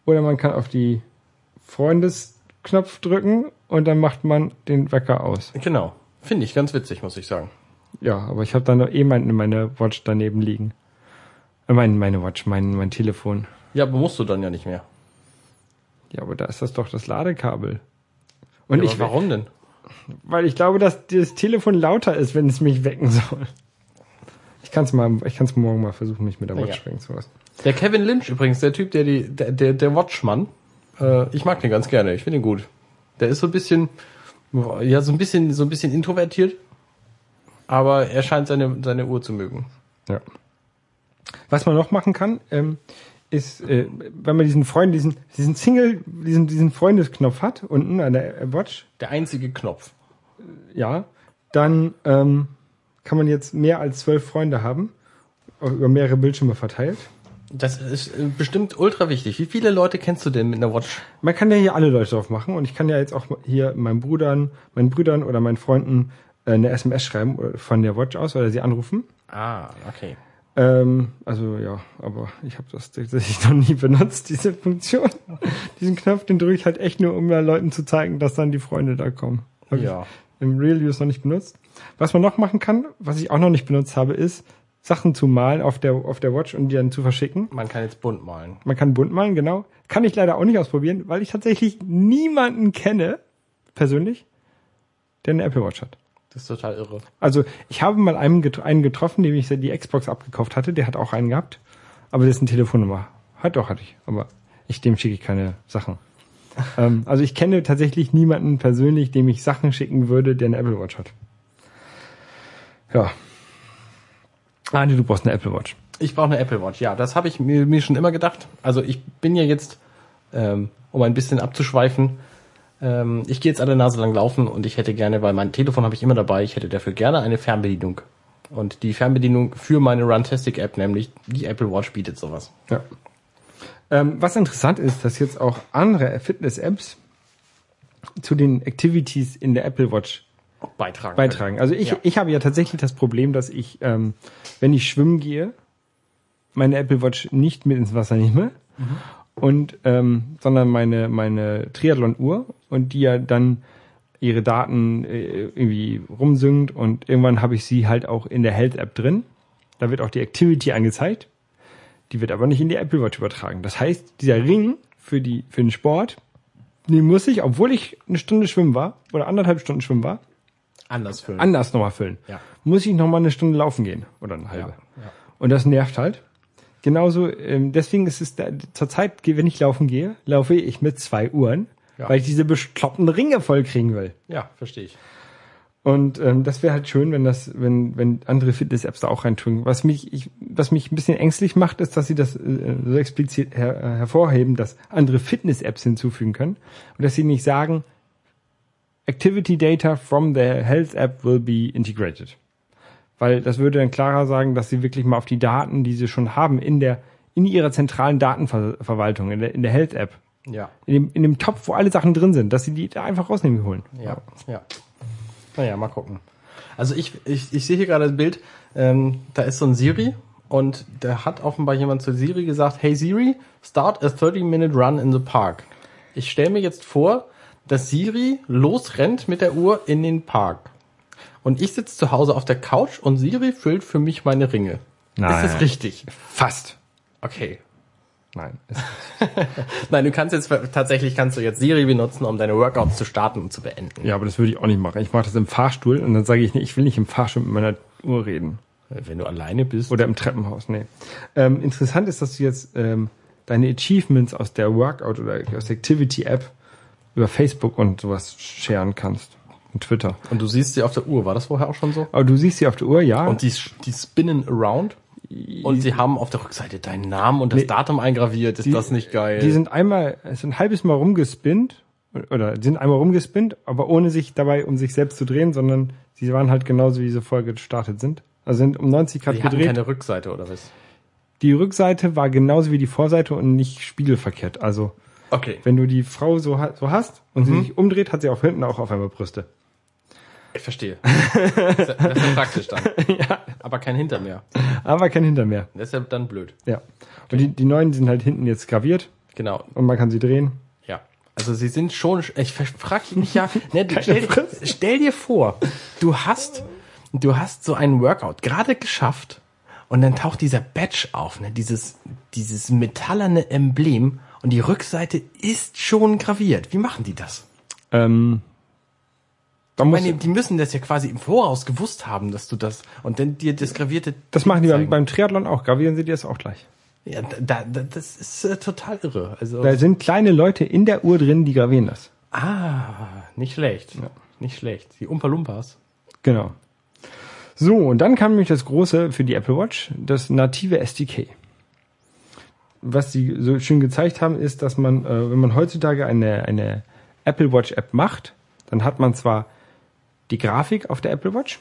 Oder man kann auf die Freundesknopf drücken und dann macht man den Wecker aus. Genau. Finde ich ganz witzig, muss ich sagen. Ja, aber ich habe dann noch eh mein, meine Watch daneben liegen. Äh, mein, meine Watch, mein, mein Telefon. Ja, aber musst du dann ja nicht mehr. Ja, aber da ist das doch das Ladekabel. Und Ja, ich, warum denn? weil ich glaube, dass das Telefon lauter ist, wenn es mich wecken soll. Ich kann es mal, ich kann es morgen mal versuchen, mich mit der Watch ja. zu lassen. Der Kevin Lynch übrigens, der Typ, der die, der, der, der Watchmann, äh, ich mag den ganz gerne, ich finde ihn gut. Der ist so ein bisschen, ja, so ein bisschen, so ein bisschen introvertiert, aber er scheint seine, seine Uhr zu mögen. Ja. Was man noch machen kann, ähm, ist, äh, wenn man diesen Freund, diesen, diesen Single, diesen, diesen Freundesknopf hat, unten an der Watch, Der einzige Knopf. ja, dann ähm, kann man jetzt mehr als zwölf Freunde haben, über mehrere Bildschirme verteilt. Das ist äh, bestimmt ultra wichtig. Wie viele Leute kennst du denn mit einer Watch? Man kann ja hier alle Leute drauf machen und ich kann ja jetzt auch hier meinen Brüdern, meinen Brüdern oder meinen Freunden äh, eine SMS schreiben äh, von der Watch aus oder sie anrufen. Ah, okay. Ähm, also ja, aber ich habe das tatsächlich noch nie benutzt, diese Funktion. Diesen Knopf, den drücke ich halt echt nur, um mal Leuten zu zeigen, dass dann die Freunde da kommen. Hab Ja. im Real Use noch nicht benutzt. Was man noch machen kann, was ich auch noch nicht benutzt habe, ist, Sachen zu malen auf der, auf der Watch und die dann zu verschicken. Man kann jetzt bunt malen. Man kann bunt malen, genau. Kann ich leider auch nicht ausprobieren, weil ich tatsächlich niemanden kenne, persönlich, der eine Apple Watch hat. Das ist total irre. Also ich habe mal einen, getro einen getroffen, dem ich die Xbox abgekauft hatte, der hat auch einen gehabt, aber dessen Telefonnummer hat doch hatte ich, aber ich dem schicke ich keine Sachen. ähm, also ich kenne tatsächlich niemanden persönlich, dem ich Sachen schicken würde, der eine Apple Watch hat. Ja. Ah, nee, du brauchst eine Apple Watch. Ich brauche eine Apple Watch. Ja, das habe ich mir, mir schon immer gedacht. Also ich bin ja jetzt, ähm, um ein bisschen abzuschweifen, ähm, ich gehe jetzt alle Nase lang laufen und ich hätte gerne, weil mein Telefon habe ich immer dabei, ich hätte dafür gerne eine Fernbedienung. Und die Fernbedienung für meine Runtastic App, nämlich die Apple Watch, bietet sowas. Ja. Ähm, was interessant ist, dass jetzt auch andere Fitness-Apps zu den Activities in der Apple Watch Beitragen. beitragen. Also ich, Ja. ich habe ja tatsächlich das Problem, dass ich, ähm, wenn ich schwimmen gehe, meine Apple Watch nicht mit ins Wasser nehme und ähm, sondern meine meine Triathlon-Uhr und die ja dann ihre Daten äh, irgendwie rumsynkt und irgendwann habe ich sie halt auch in der Health App drin. Da wird auch die Activity angezeigt. Die wird aber nicht in die Apple Watch übertragen. Das heißt, dieser Ring für die für den Sport, den muss ich, obwohl ich eine Stunde schwimmen war oder anderthalb Stunden schwimmen war, Anders füllen. anders nochmal füllen. Ja. Muss ich nochmal eine Stunde laufen gehen oder eine halbe. Ja, ja. Und das nervt halt. Genauso, ähm, deswegen ist es da, zur Zeit, wenn ich laufen gehe, laufe ich mit zwei Uhren, Ja. weil ich diese bekloppten Ringe voll kriegen will. ja, verstehe ich. Und ähm, das wäre halt schön, wenn das, wenn, wenn andere Fitness-Apps da auch reintun. Was mich, ich, was mich ein bisschen ängstlich macht, ist, dass sie das äh, so explizit her, äh, hervorheben, dass andere Fitness-Apps hinzufügen können und dass sie nicht sagen, Activity data from the Health App will be integrated. Weil das würde dann klarer sagen, dass sie wirklich mal auf die Daten, die sie schon haben, in der, in ihrer zentralen Datenverwaltung, in der, in der Health App, Ja, in dem, in dem Topf, wo alle Sachen drin sind, dass sie die da einfach rausnehmen holen. ja, ja. Naja, mal gucken. Also ich, ich, ich sehe hier gerade ein Bild, ähm, da ist so ein Siri und da hat offenbar jemand zu Siri gesagt, hey Siri, start a 30-minute run in the park. Ich stelle mir jetzt vor, dass Siri losrennt mit der Uhr in den Park. Und ich sitze zu Hause auf der Couch und Siri füllt für mich meine Ringe. Nein. Ist das richtig? Fast. Okay. Nein. Nein, du kannst jetzt tatsächlich kannst du jetzt Siri benutzen, um deine Workouts zu starten und zu beenden. Ja, aber das würde ich auch nicht machen. Ich mache das im Fahrstuhl und dann sage ich, nee, ich will nicht im Fahrstuhl mit meiner Uhr reden. Wenn du alleine bist. Oder im Treppenhaus, nee. Ähm, interessant ist, dass du jetzt ähm, deine Achievements aus der Workout oder aus der Activity-App über Facebook und sowas sharen kannst. Und Twitter. Und du siehst sie auf der Uhr. War das vorher auch schon so? Aber du siehst sie auf der Uhr, ja. Und die, die spinnen around. Und sie haben auf der Rückseite deinen Namen und das Nee. Datum eingraviert. Ist die, das nicht geil? Die sind einmal, es ist ein halbes Mal rumgespinnt, oder die sind einmal rumgespinnt, aber ohne sich dabei um sich selbst zu drehen, sondern sie waren halt genauso, wie sie vorher gestartet sind. Also sind um 90 Grad die hatten gedreht. keine Rückseite oder was? Die Rückseite war genauso wie die Vorseite und nicht spiegelverkehrt. Also Okay. wenn du die Frau so, so hast und Mhm. sie sich umdreht, hat sie auch hinten auch auf einmal Brüste. Ich verstehe. Das ist ja das ist ja praktisch dann. ja. Aber kein Hinter mehr. Aber kein Hinter mehr. Das ist ja dann blöd. Ja. Und die, die neuen sind halt hinten jetzt graviert Genau. und man kann sie drehen. Ja. Also sie sind schon, ich frage mich ja, ne, stell, stell dir vor, du hast, du hast so einen Workout gerade geschafft und dann taucht dieser Badge auf, ne, dieses, dieses metallerne Emblem und die Rückseite ist schon graviert. Wie machen die das? Ähm, Ich meine, die müssen das ja quasi im Voraus gewusst haben, dass du das und dann dir das gravierte. das machen die beim, beim Triathlon auch. Gravieren sie dir das auch gleich. Ja, da, da, das ist äh, total irre. Also Da sind kleine Leute in der Uhr drin, die gravieren das. ah, nicht schlecht, nicht schlecht. Die Umpa Lumpas. Genau. So, und dann kam nämlich das große für die Apple Watch, das native SDK. Was sie so schön gezeigt haben, ist, dass man, äh, wenn man heutzutage eine, eine Apple Watch App macht, dann hat man zwar die Grafik auf der Apple Watch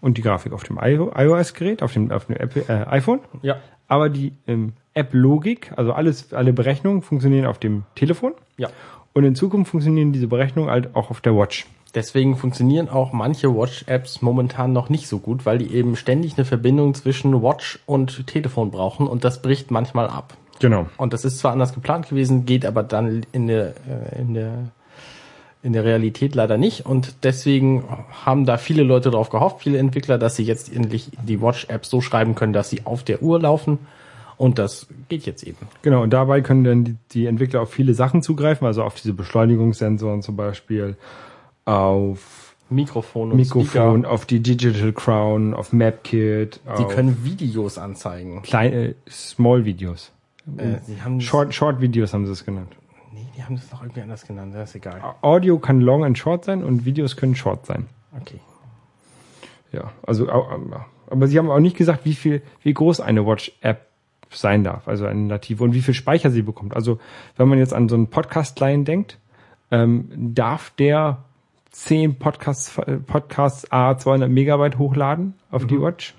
und die Grafik auf dem iOS-Gerät, auf dem, auf dem Apple, äh, iPhone, Ja. aber die ähm, App-Logik, also alles, alle Berechnungen funktionieren auf dem Telefon Ja. und in Zukunft funktionieren diese Berechnungen halt auch auf der Watch. Deswegen funktionieren auch manche Watch-Apps momentan noch nicht so gut, weil die eben ständig eine Verbindung zwischen Watch und Telefon brauchen und das bricht manchmal ab. Genau. Und das ist zwar anders geplant gewesen, geht aber dann in der, äh, in der, in der Realität leider nicht. Und deswegen haben da viele Leute drauf gehofft, viele Entwickler, dass sie jetzt endlich die Watch-Apps so schreiben können, dass sie auf der Uhr laufen. Und das geht jetzt eben. Genau, und dabei können dann die, die Entwickler auf viele Sachen zugreifen, also auf diese Beschleunigungssensoren zum Beispiel, auf Mikrofon und Mikrofon, Speaker. auf die Digital Crown, auf MapKit, Die auf können Videos anzeigen. kleine Small Videos. Äh, sie Short, Short Videos haben sie es genannt. Die haben das doch irgendwie anders genannt, das ist egal. Audio kann long and short sein und Videos können short sein. Okay. Ja, also, aber sie haben auch nicht gesagt, wie viel, wie groß eine Watch-App sein darf, also eine native und wie viel Speicher sie bekommt. Also, wenn man jetzt an so einen Podcast-Client denkt, ähm, darf der 10 Podcasts, äh, Podcasts A 200 Megabyte hochladen auf die Watch?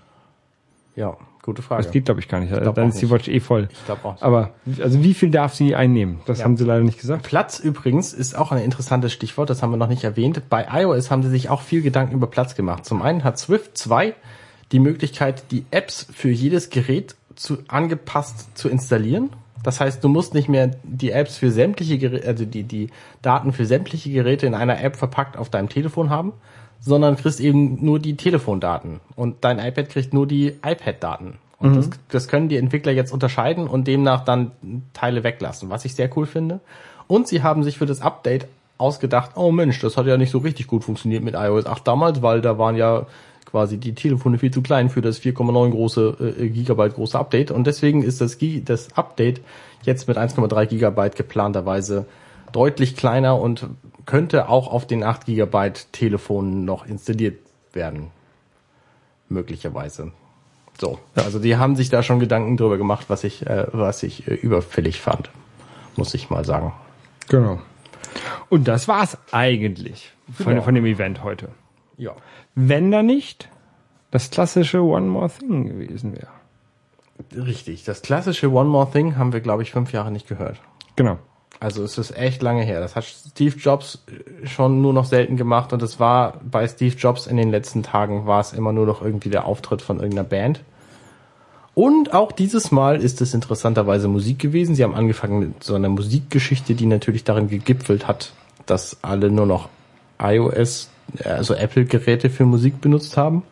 Ja, gute Frage. Das geht, glaube ich, gar nicht. glaub Dann auch ist die. Watch eh voll. Ich glaube auch. nicht. Aber, also wie viel darf sie einnehmen? Das Ja. haben sie leider nicht gesagt. Platz übrigens ist auch ein interessantes Stichwort, das haben wir noch nicht erwähnt. Bei iOS haben sie sich auch viel Gedanken über Platz gemacht. Zum einen hat Swift 2 die Möglichkeit, die Apps für jedes Gerät zu, angepasst zu installieren. Das heißt, du musst nicht mehr die Apps für sämtliche Geräte, also die, die Daten für sämtliche Geräte in einer App verpackt auf deinem Telefon haben, sondern kriegst eben nur die Telefondaten und dein iPad kriegt nur die iPad-Daten. Und das, das können die Entwickler jetzt unterscheiden und demnach dann Teile weglassen, was ich sehr cool finde. Und sie haben sich für das Update ausgedacht, oh Mensch, das hat ja nicht so richtig gut funktioniert mit iOS 8 damals, weil da waren ja quasi die Telefone viel zu klein für das 4,9 große äh, Gigabyte große Update und deswegen ist das, das Update jetzt mit 1,3 Gigabyte geplanterweise deutlich kleiner und könnte auch auf den 8 Gigabyte Telefonen noch installiert werden. Möglicherweise. So. Also die haben sich da schon Gedanken drüber gemacht, was ich, äh, was ich äh, überfällig fand. Muss ich mal sagen. Genau. Und das war's eigentlich von, Genau. von dem Event heute. Ja. Wenn da nicht das klassische One More Thing gewesen wäre. Richtig. Das klassische One More Thing haben wir, glaube ich, fünf Jahre nicht gehört. Genau. Also es ist echt lange her. Das hat Steve Jobs schon nur noch selten gemacht und es war bei Steve Jobs in den letzten Tagen war es immer nur noch irgendwie der Auftritt von irgendeiner Band. Und auch dieses Mal ist es interessanterweise Musik gewesen. Sie haben angefangen mit so einer Musikgeschichte, die natürlich darin gegipfelt hat, dass alle nur noch iOS, also Apple-Geräte für Musik benutzt haben.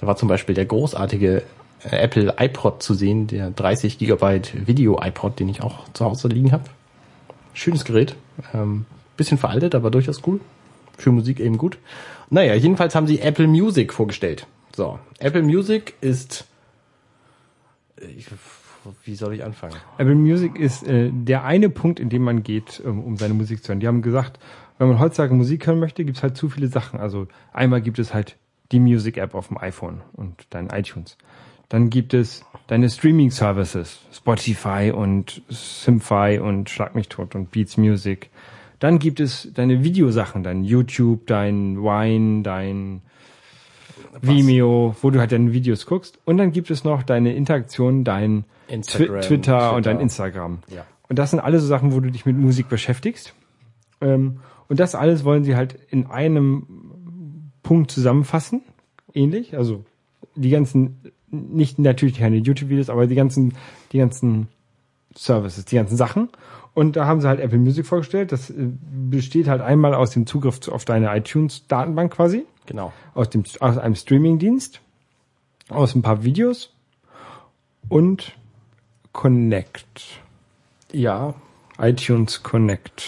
Da war zum Beispiel der großartige äh, Apple iPod zu sehen, der 30 Gigabyte Video iPod, den ich auch zu Hause liegen habe. Schönes Gerät. Ähm, bisschen veraltet, aber durchaus cool. Für Musik eben gut. Naja, jedenfalls haben sie Apple Music vorgestellt. So, Apple Music ist. Ich, wie soll ich anfangen? Apple Music ist äh, der eine Punkt, in dem man geht, um, um seine Musik zu hören. Die haben gesagt, wenn man heutzutage Musik hören möchte, gibt es halt zu viele Sachen. Also einmal gibt es halt die Music App auf dem iPhone und dein iTunes. Dann gibt es deine Streaming Services, Spotify und Simfy und Schlag mich tot und Beats Music. Dann gibt es deine Videosachen, dein YouTube, dein Wine, dein Vimeo, wo du halt deine Videos guckst. Und dann gibt es noch deine Interaktion, dein Twi Twitter, und Twitter. dein Instagram. Ja. Und das sind alles so Sachen, wo du dich mit Musik beschäftigst. Ähm, und das alles wollen sie halt in einem Punkt zusammenfassen. Ähnlich. Also die ganzen, nicht natürlich keine YouTube-Videos, aber die ganzen, die ganzen Services, die ganzen Sachen. Und da haben sie halt Apple Music vorgestellt. Das äh, besteht halt einmal aus dem Zugriff zu- auf deine iTunes-Datenbank quasi Genau. aus dem aus einem Streamingdienst, aus ein paar Videos und Connect, Ja, iTunes Connect,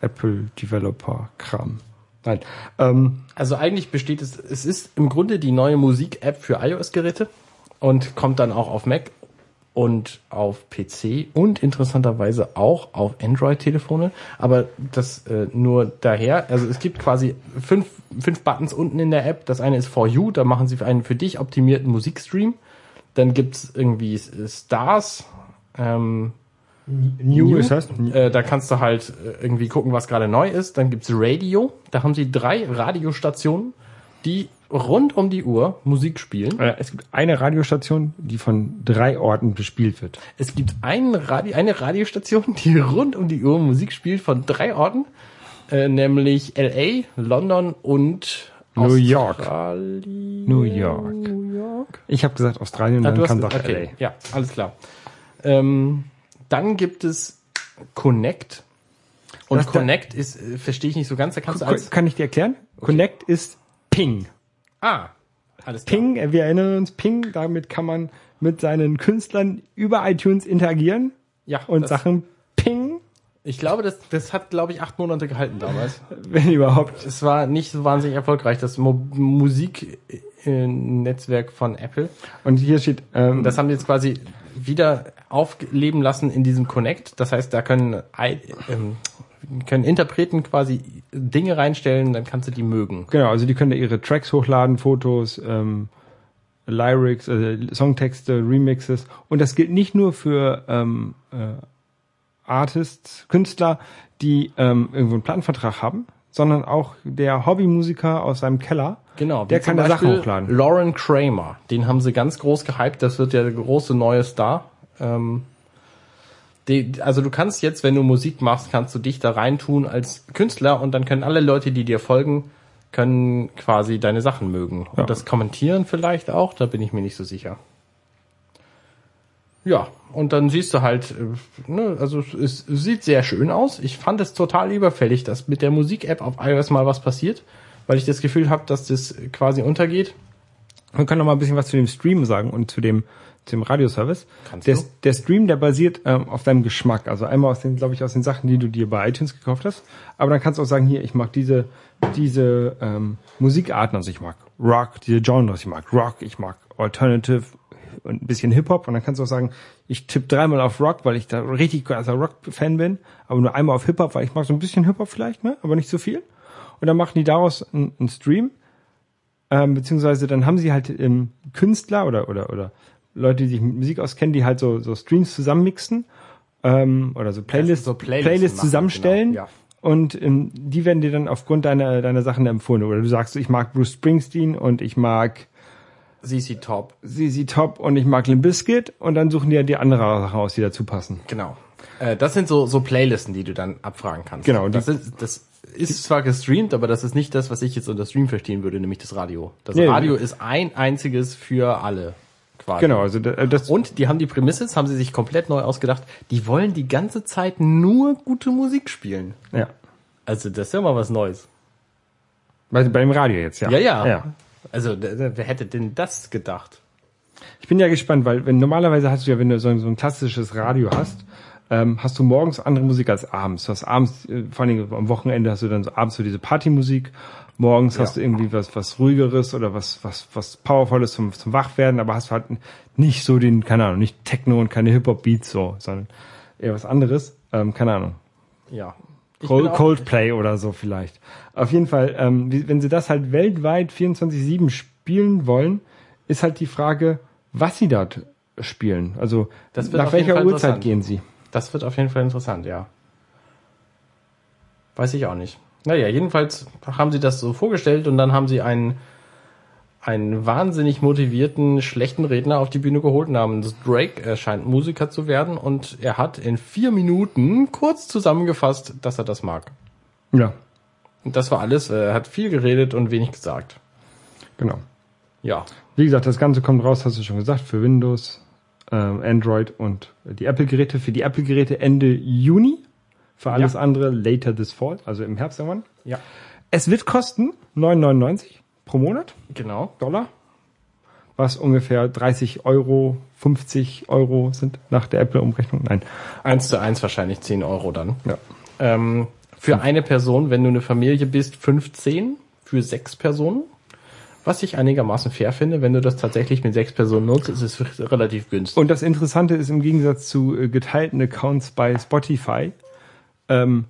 Apple Developer Kram. Nein, ähm, Also eigentlich besteht es, es ist im Grunde die neue Musik-App für iOS-Geräte und kommt dann auch auf Mac und auf PC und interessanterweise auch auf Android-Telefone. Aber das äh, nur daher. Also es gibt quasi fünf, fünf Buttons unten in der App. Das eine ist For You, da machen sie einen für dich optimierten Musikstream. Dann gibt's irgendwie äh, Stars. Ähm, New, ist das. äh, da kannst du halt äh, irgendwie gucken, was gerade neu ist. Dann gibt's Radio. Da haben sie drei Radiostationen, die rund um die Uhr Musik spielen. Äh, Es gibt eine Radiostation, die von drei Orten bespielt wird. Es gibt ein Radio, eine Radiostation, die rund um die Uhr Musik spielt von drei Orten, äh, nämlich LA, London und New York. New York. New York. Ich habe gesagt Australien, Ah, dann du kam doch okay. LA. Ja, alles klar. Ähm, dann gibt es Connect. Und Das da- Connect ist, äh, verstehe ich nicht so ganz, da kannst du als, Kann ich dir erklären? Connect ist Ping. ah, alles klar. Ping, äh, wir erinnern uns, Ping, damit kann man mit seinen Künstlern über iTunes interagieren Ja, und Sachen Ping, Ich glaube, das, das hat, glaube ich, acht Monate gehalten damals. wenn überhaupt. es war nicht so wahnsinnig erfolgreich, das Mo Musiknetzwerk von Apple. Und hier steht, ähm, Das haben die jetzt quasi wieder aufleben lassen in diesem Connect. Das heißt, da können, I- ähm, können Interpreten quasi Dinge reinstellen, dann kannst du die mögen. genau, also die können da ihre Tracks hochladen, Fotos, ähm, Lyrics, also Songtexte, Remixes. Und das gilt nicht nur für ähm, äh, Artists, Künstler, die ähm, irgendwo einen Plattenvertrag haben, sondern auch der Hobbymusiker aus seinem Keller, Genau. der kann da Sachen hochladen. Lauren Kramer, den haben sie ganz groß gehypt. Das wird ja der große neue Star. Ähm, die, also du kannst jetzt, wenn du Musik machst, kannst du dich da reintun als Künstler und dann können alle Leute, die dir folgen, können quasi deine Sachen mögen. Ja. Und das kommentieren vielleicht auch, da bin ich mir nicht so sicher. Ja, und dann siehst du halt, äh, ne, also es, es sieht sehr schön aus. Ich fand es total überfällig, dass mit der Musik-App auf iOS mal was passiert, weil ich das Gefühl habe, dass das quasi untergeht. Man kann noch mal ein bisschen was zu dem Stream sagen und zu dem, dem Radioservice. Kannst Der, du? der Stream, der basiert ähm, auf deinem Geschmack. Also einmal aus den, glaube ich, aus den Sachen, die du dir bei iTunes gekauft hast. Aber dann kannst du auch sagen, hier, ich mag diese, diese ähm, Musikarten. Also ich mag Rock, diese Genres. Ich mag Rock, ich mag Alternative und ein bisschen Hip-Hop. Und dann kannst du auch sagen, ich tippe dreimal auf Rock, weil ich da richtig großer Rock-Fan bin. Aber nur einmal auf Hip-Hop, weil ich mag so ein bisschen Hip-Hop vielleicht, ne? aber nicht so viel. Und dann machen die daraus einen, einen Stream ähm, beziehungsweise dann haben sie halt ähm, Künstler oder oder oder Leute, die sich mit Musik auskennen, die halt so so Streams zusammenmixen ähm, oder so Playlists, so Playlists Playlists machen, zusammenstellen genau, ja. und ähm, die werden dir dann aufgrund deiner deiner Sachen empfohlen oder du sagst, ich mag Bruce Springsteen und ich mag CC Top. ZZ Top und ich mag Limp Bizkit und dann suchen die ja die andere Sachen aus, die dazu passen. Genau. Äh, das sind so, so Playlisten, die du dann abfragen kannst. Genau, Das ist, das ist zwar gestreamt, aber das ist nicht das, was ich jetzt unter Stream verstehen würde, nämlich das Radio. Das Nee, Radio ist ein einziges für alle. Quasi. Genau, also da- das, Und die haben die Prämisse, das haben sie sich komplett neu ausgedacht, die wollen die ganze Zeit nur gute Musik spielen. ja. Also das ist ja mal was Neues. Bei, bei dem Radio jetzt, ja. Ja, ja. ja. Also wer hätte denn das gedacht? Ich bin ja gespannt, weil wenn normalerweise hast du ja, wenn du so ein, so ein klassisches Radio hast, ähm, hast du morgens andere Musik als abends. Du hast abends, äh, vor allem am Wochenende hast du dann so abends so diese Partymusik. Morgens hast du irgendwie was, was ruhigeres oder was, was, was powervolles zum, zum Wachwerden, aber hast halt nicht so den, keine Ahnung, nicht Techno und keine Hip-Hop-Beats so, sondern eher was anderes. Ähm, keine Ahnung. Ja. Cold, Coldplay oder so vielleicht. Auf jeden Fall, ähm, wenn sie das halt weltweit 24-7 spielen wollen, ist halt die Frage, was sie dort spielen. Also nach welcher Uhrzeit gehen sie? Das wird auf jeden Fall interessant, ja. Weiß ich auch nicht. Naja, jedenfalls haben sie das so vorgestellt und dann haben sie einen, einen wahnsinnig motivierten, schlechten Redner auf die Bühne geholt namens Drake. Er scheint Musiker zu werden und er hat in vier Minuten kurz zusammengefasst, dass er das mag. Ja, Und das war alles. Er hat viel geredet und wenig gesagt. genau. Ja. Wie gesagt, das Ganze kommt raus, hast du schon gesagt, für Windows, ähm, Android und die Apple-Geräte. Für die Apple-Geräte Ende Juni. Für alles Ja. andere later this fall, also im Herbst irgendwann. Ja. Es wird kosten 9,99 pro Monat. Genau. Dollar, was ungefähr 30 Euro, 50 Euro sind nach der Apple-Umrechnung. Nein. Eins zu eins wahrscheinlich 10 Euro dann. Ja. Ähm, für eine Person, wenn du eine Familie bist, 15 für sechs Personen. Was ich einigermaßen fair finde, wenn du das tatsächlich mit sechs Personen nutzt, ist es relativ günstig. Und das Interessante ist, im Gegensatz zu äh, geteilten Accounts bei Spotify, ähm,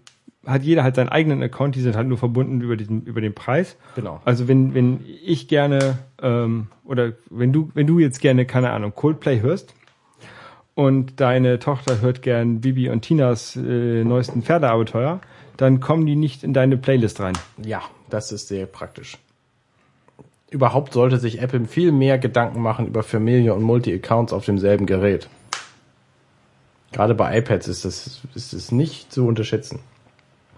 hat jeder halt seinen eigenen Account, die sind halt nur verbunden über diesen, über den Preis. Genau. Also wenn, wenn ich gerne, ähm, oder wenn du, wenn du jetzt gerne, keine Ahnung, Coldplay hörst und deine Tochter hört gern Bibi und Tinas äh, neuesten Pferdeabenteuer, dann kommen die nicht in deine Playlist rein. Ja, das ist sehr praktisch. Überhaupt sollte sich Apple viel mehr Gedanken machen über Familie und Multi-Accounts auf demselben Gerät. Gerade bei iPads ist das, ist es nicht zu unterschätzen.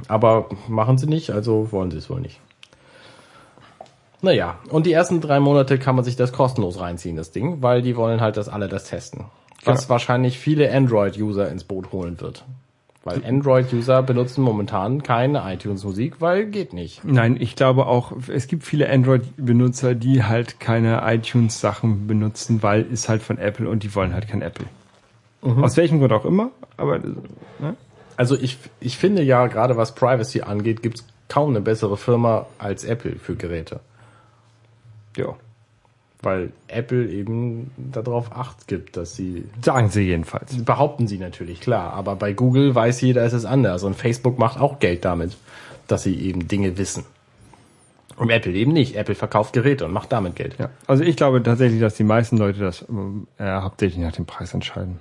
Aber machen sie nicht, also wollen sie es wohl nicht. Naja, und die ersten drei Monate kann man sich das kostenlos reinziehen, das Ding, weil die wollen halt, dass alle das testen. Was Genau. wahrscheinlich viele Android-User ins Boot holen wird. Weil Android-User benutzen momentan keine iTunes-Musik, weil geht nicht. Nein, ich glaube auch, es gibt viele Android-Benutzer, die halt keine iTunes-Sachen benutzen, weil ist halt von Apple und die wollen halt kein Apple. Aus welchem Grund auch immer, aber ne? Also ich, ich finde ja, gerade was Privacy angeht, gibt's kaum eine bessere Firma als Apple für Geräte. ja. Weil Apple eben darauf Acht gibt, dass sie, Sagen sie jedenfalls. behaupten sie natürlich, klar, aber bei Google weiß jeder, ist es anders und Facebook macht auch Geld damit, dass sie eben Dinge wissen. Und Apple eben nicht. Apple verkauft Geräte und macht damit Geld. Ja. Also ich glaube tatsächlich, dass die meisten Leute das äh, hauptsächlich nach dem Preis entscheiden.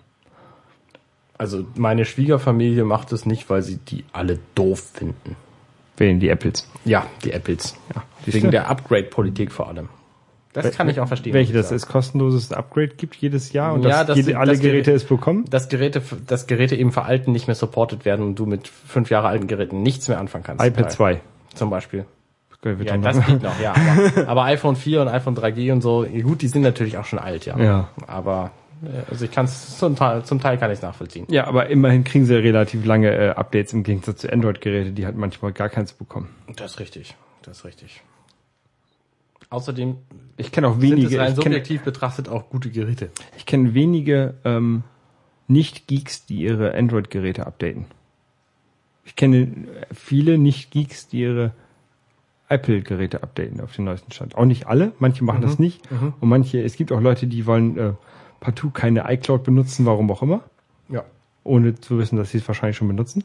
Also meine Schwiegerfamilie macht es nicht, weil sie die alle doof finden. Wählen die Apples. Ja, die Apples. Ja. Wegen der Upgrade-Politik vor allem. Das kann ich auch verstehen. Welche muss ich das sagen. ist kostenloses Upgrade gibt jedes Jahr und Ja, dass das- jede, alle das Geräte Gerät- es bekommen. dass Geräte, dass Geräte eben veralten nicht mehr supported werden und du mit fünf Jahre alten Geräten nichts mehr anfangen kannst. iPad Weil- 2. Zum Beispiel. Wird Ja, das noch- geht noch, ja. Aber, aber iPhone 4 und iPhone 3G und so, gut, die sind natürlich auch schon alt, ja. Ja. Aber, also ich kann es zum Teil, zum Teil kann ich es nachvollziehen. Ja, aber immerhin kriegen sie relativ lange äh, Updates im Gegensatz zu Android-Geräte, die halt manchmal gar keins bekommen. Das ist richtig. Das ist richtig. Außerdem Ich kenne auch sind es wenige, rein kenne subjektiv betrachtet auch gute Geräte. ich kenn wenige ähm, Nicht-Geeks, die ihre Android-Geräte updaten. Ich kenne viele Nicht-Geeks, die ihre Apple-Geräte updaten auf den neuesten Stand. Auch nicht alle, manche machen das nicht. Und manche, es gibt auch Leute, die wollen äh, partout keine iCloud benutzen, warum auch immer, Ja. ohne zu wissen, dass sie es wahrscheinlich schon benutzen.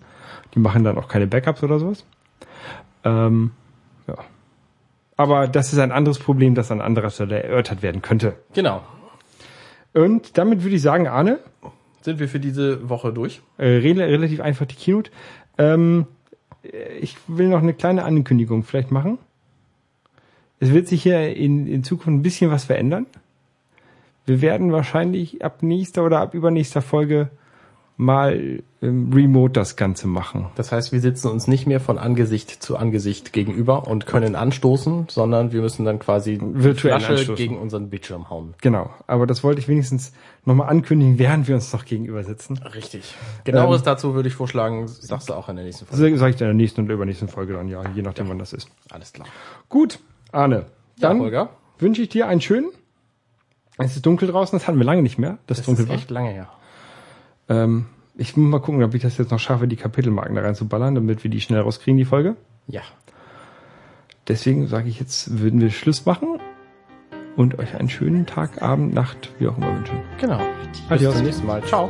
Die machen dann auch keine Backups oder sowas. Ähm, ja. Aber das ist ein anderes Problem, das an anderer Stelle erörtert werden könnte. Genau. Und damit würde ich sagen, Arne, Sind wir für diese Woche durch? äh, rel relativ einfach die Keynote. Ähm, äh, ich will noch eine kleine Ankündigung vielleicht machen. Es wird sich hier in, in Zukunft ein bisschen was verändern. Wir werden wahrscheinlich ab nächster oder ab übernächster Folge mal ähm, remote das Ganze machen. Das heißt, wir sitzen uns nicht mehr von Angesicht zu Angesicht gegenüber und können anstoßen, sondern wir müssen dann quasi Virtuell Flasche anstoßen. gegen unseren Bildschirm hauen. Genau, aber das wollte ich wenigstens nochmal ankündigen, während wir uns doch gegenüber sitzen. Richtig. Genaueres dazu würde ich vorschlagen, sagst du auch in der nächsten Folge. Sage ich in der nächsten oder übernächsten Folge dann, ja, je nachdem, wann das ist. Alles klar. Gut, Arne, Ja, dann Holger. wünsche ich dir einen schönen. Es ist dunkel draußen, das hatten wir lange nicht mehr, das, Das dunkel ist war. echt lange her. Ähm, ich muss mal gucken, ob ich das jetzt noch schaffe, die Kapitelmarken da reinzuballern, damit wir die schnell rauskriegen, die Folge. Ja. Deswegen sage ich jetzt, würden wir Schluss machen und euch einen schönen Tag, Abend, Nacht, wie auch immer wünschen. Genau. Adios. Bis zum nächsten Mal. Ciao.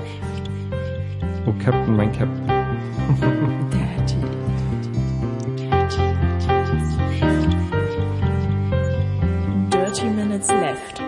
Oh, Captain, mein Captain. Dirty Minutes Left.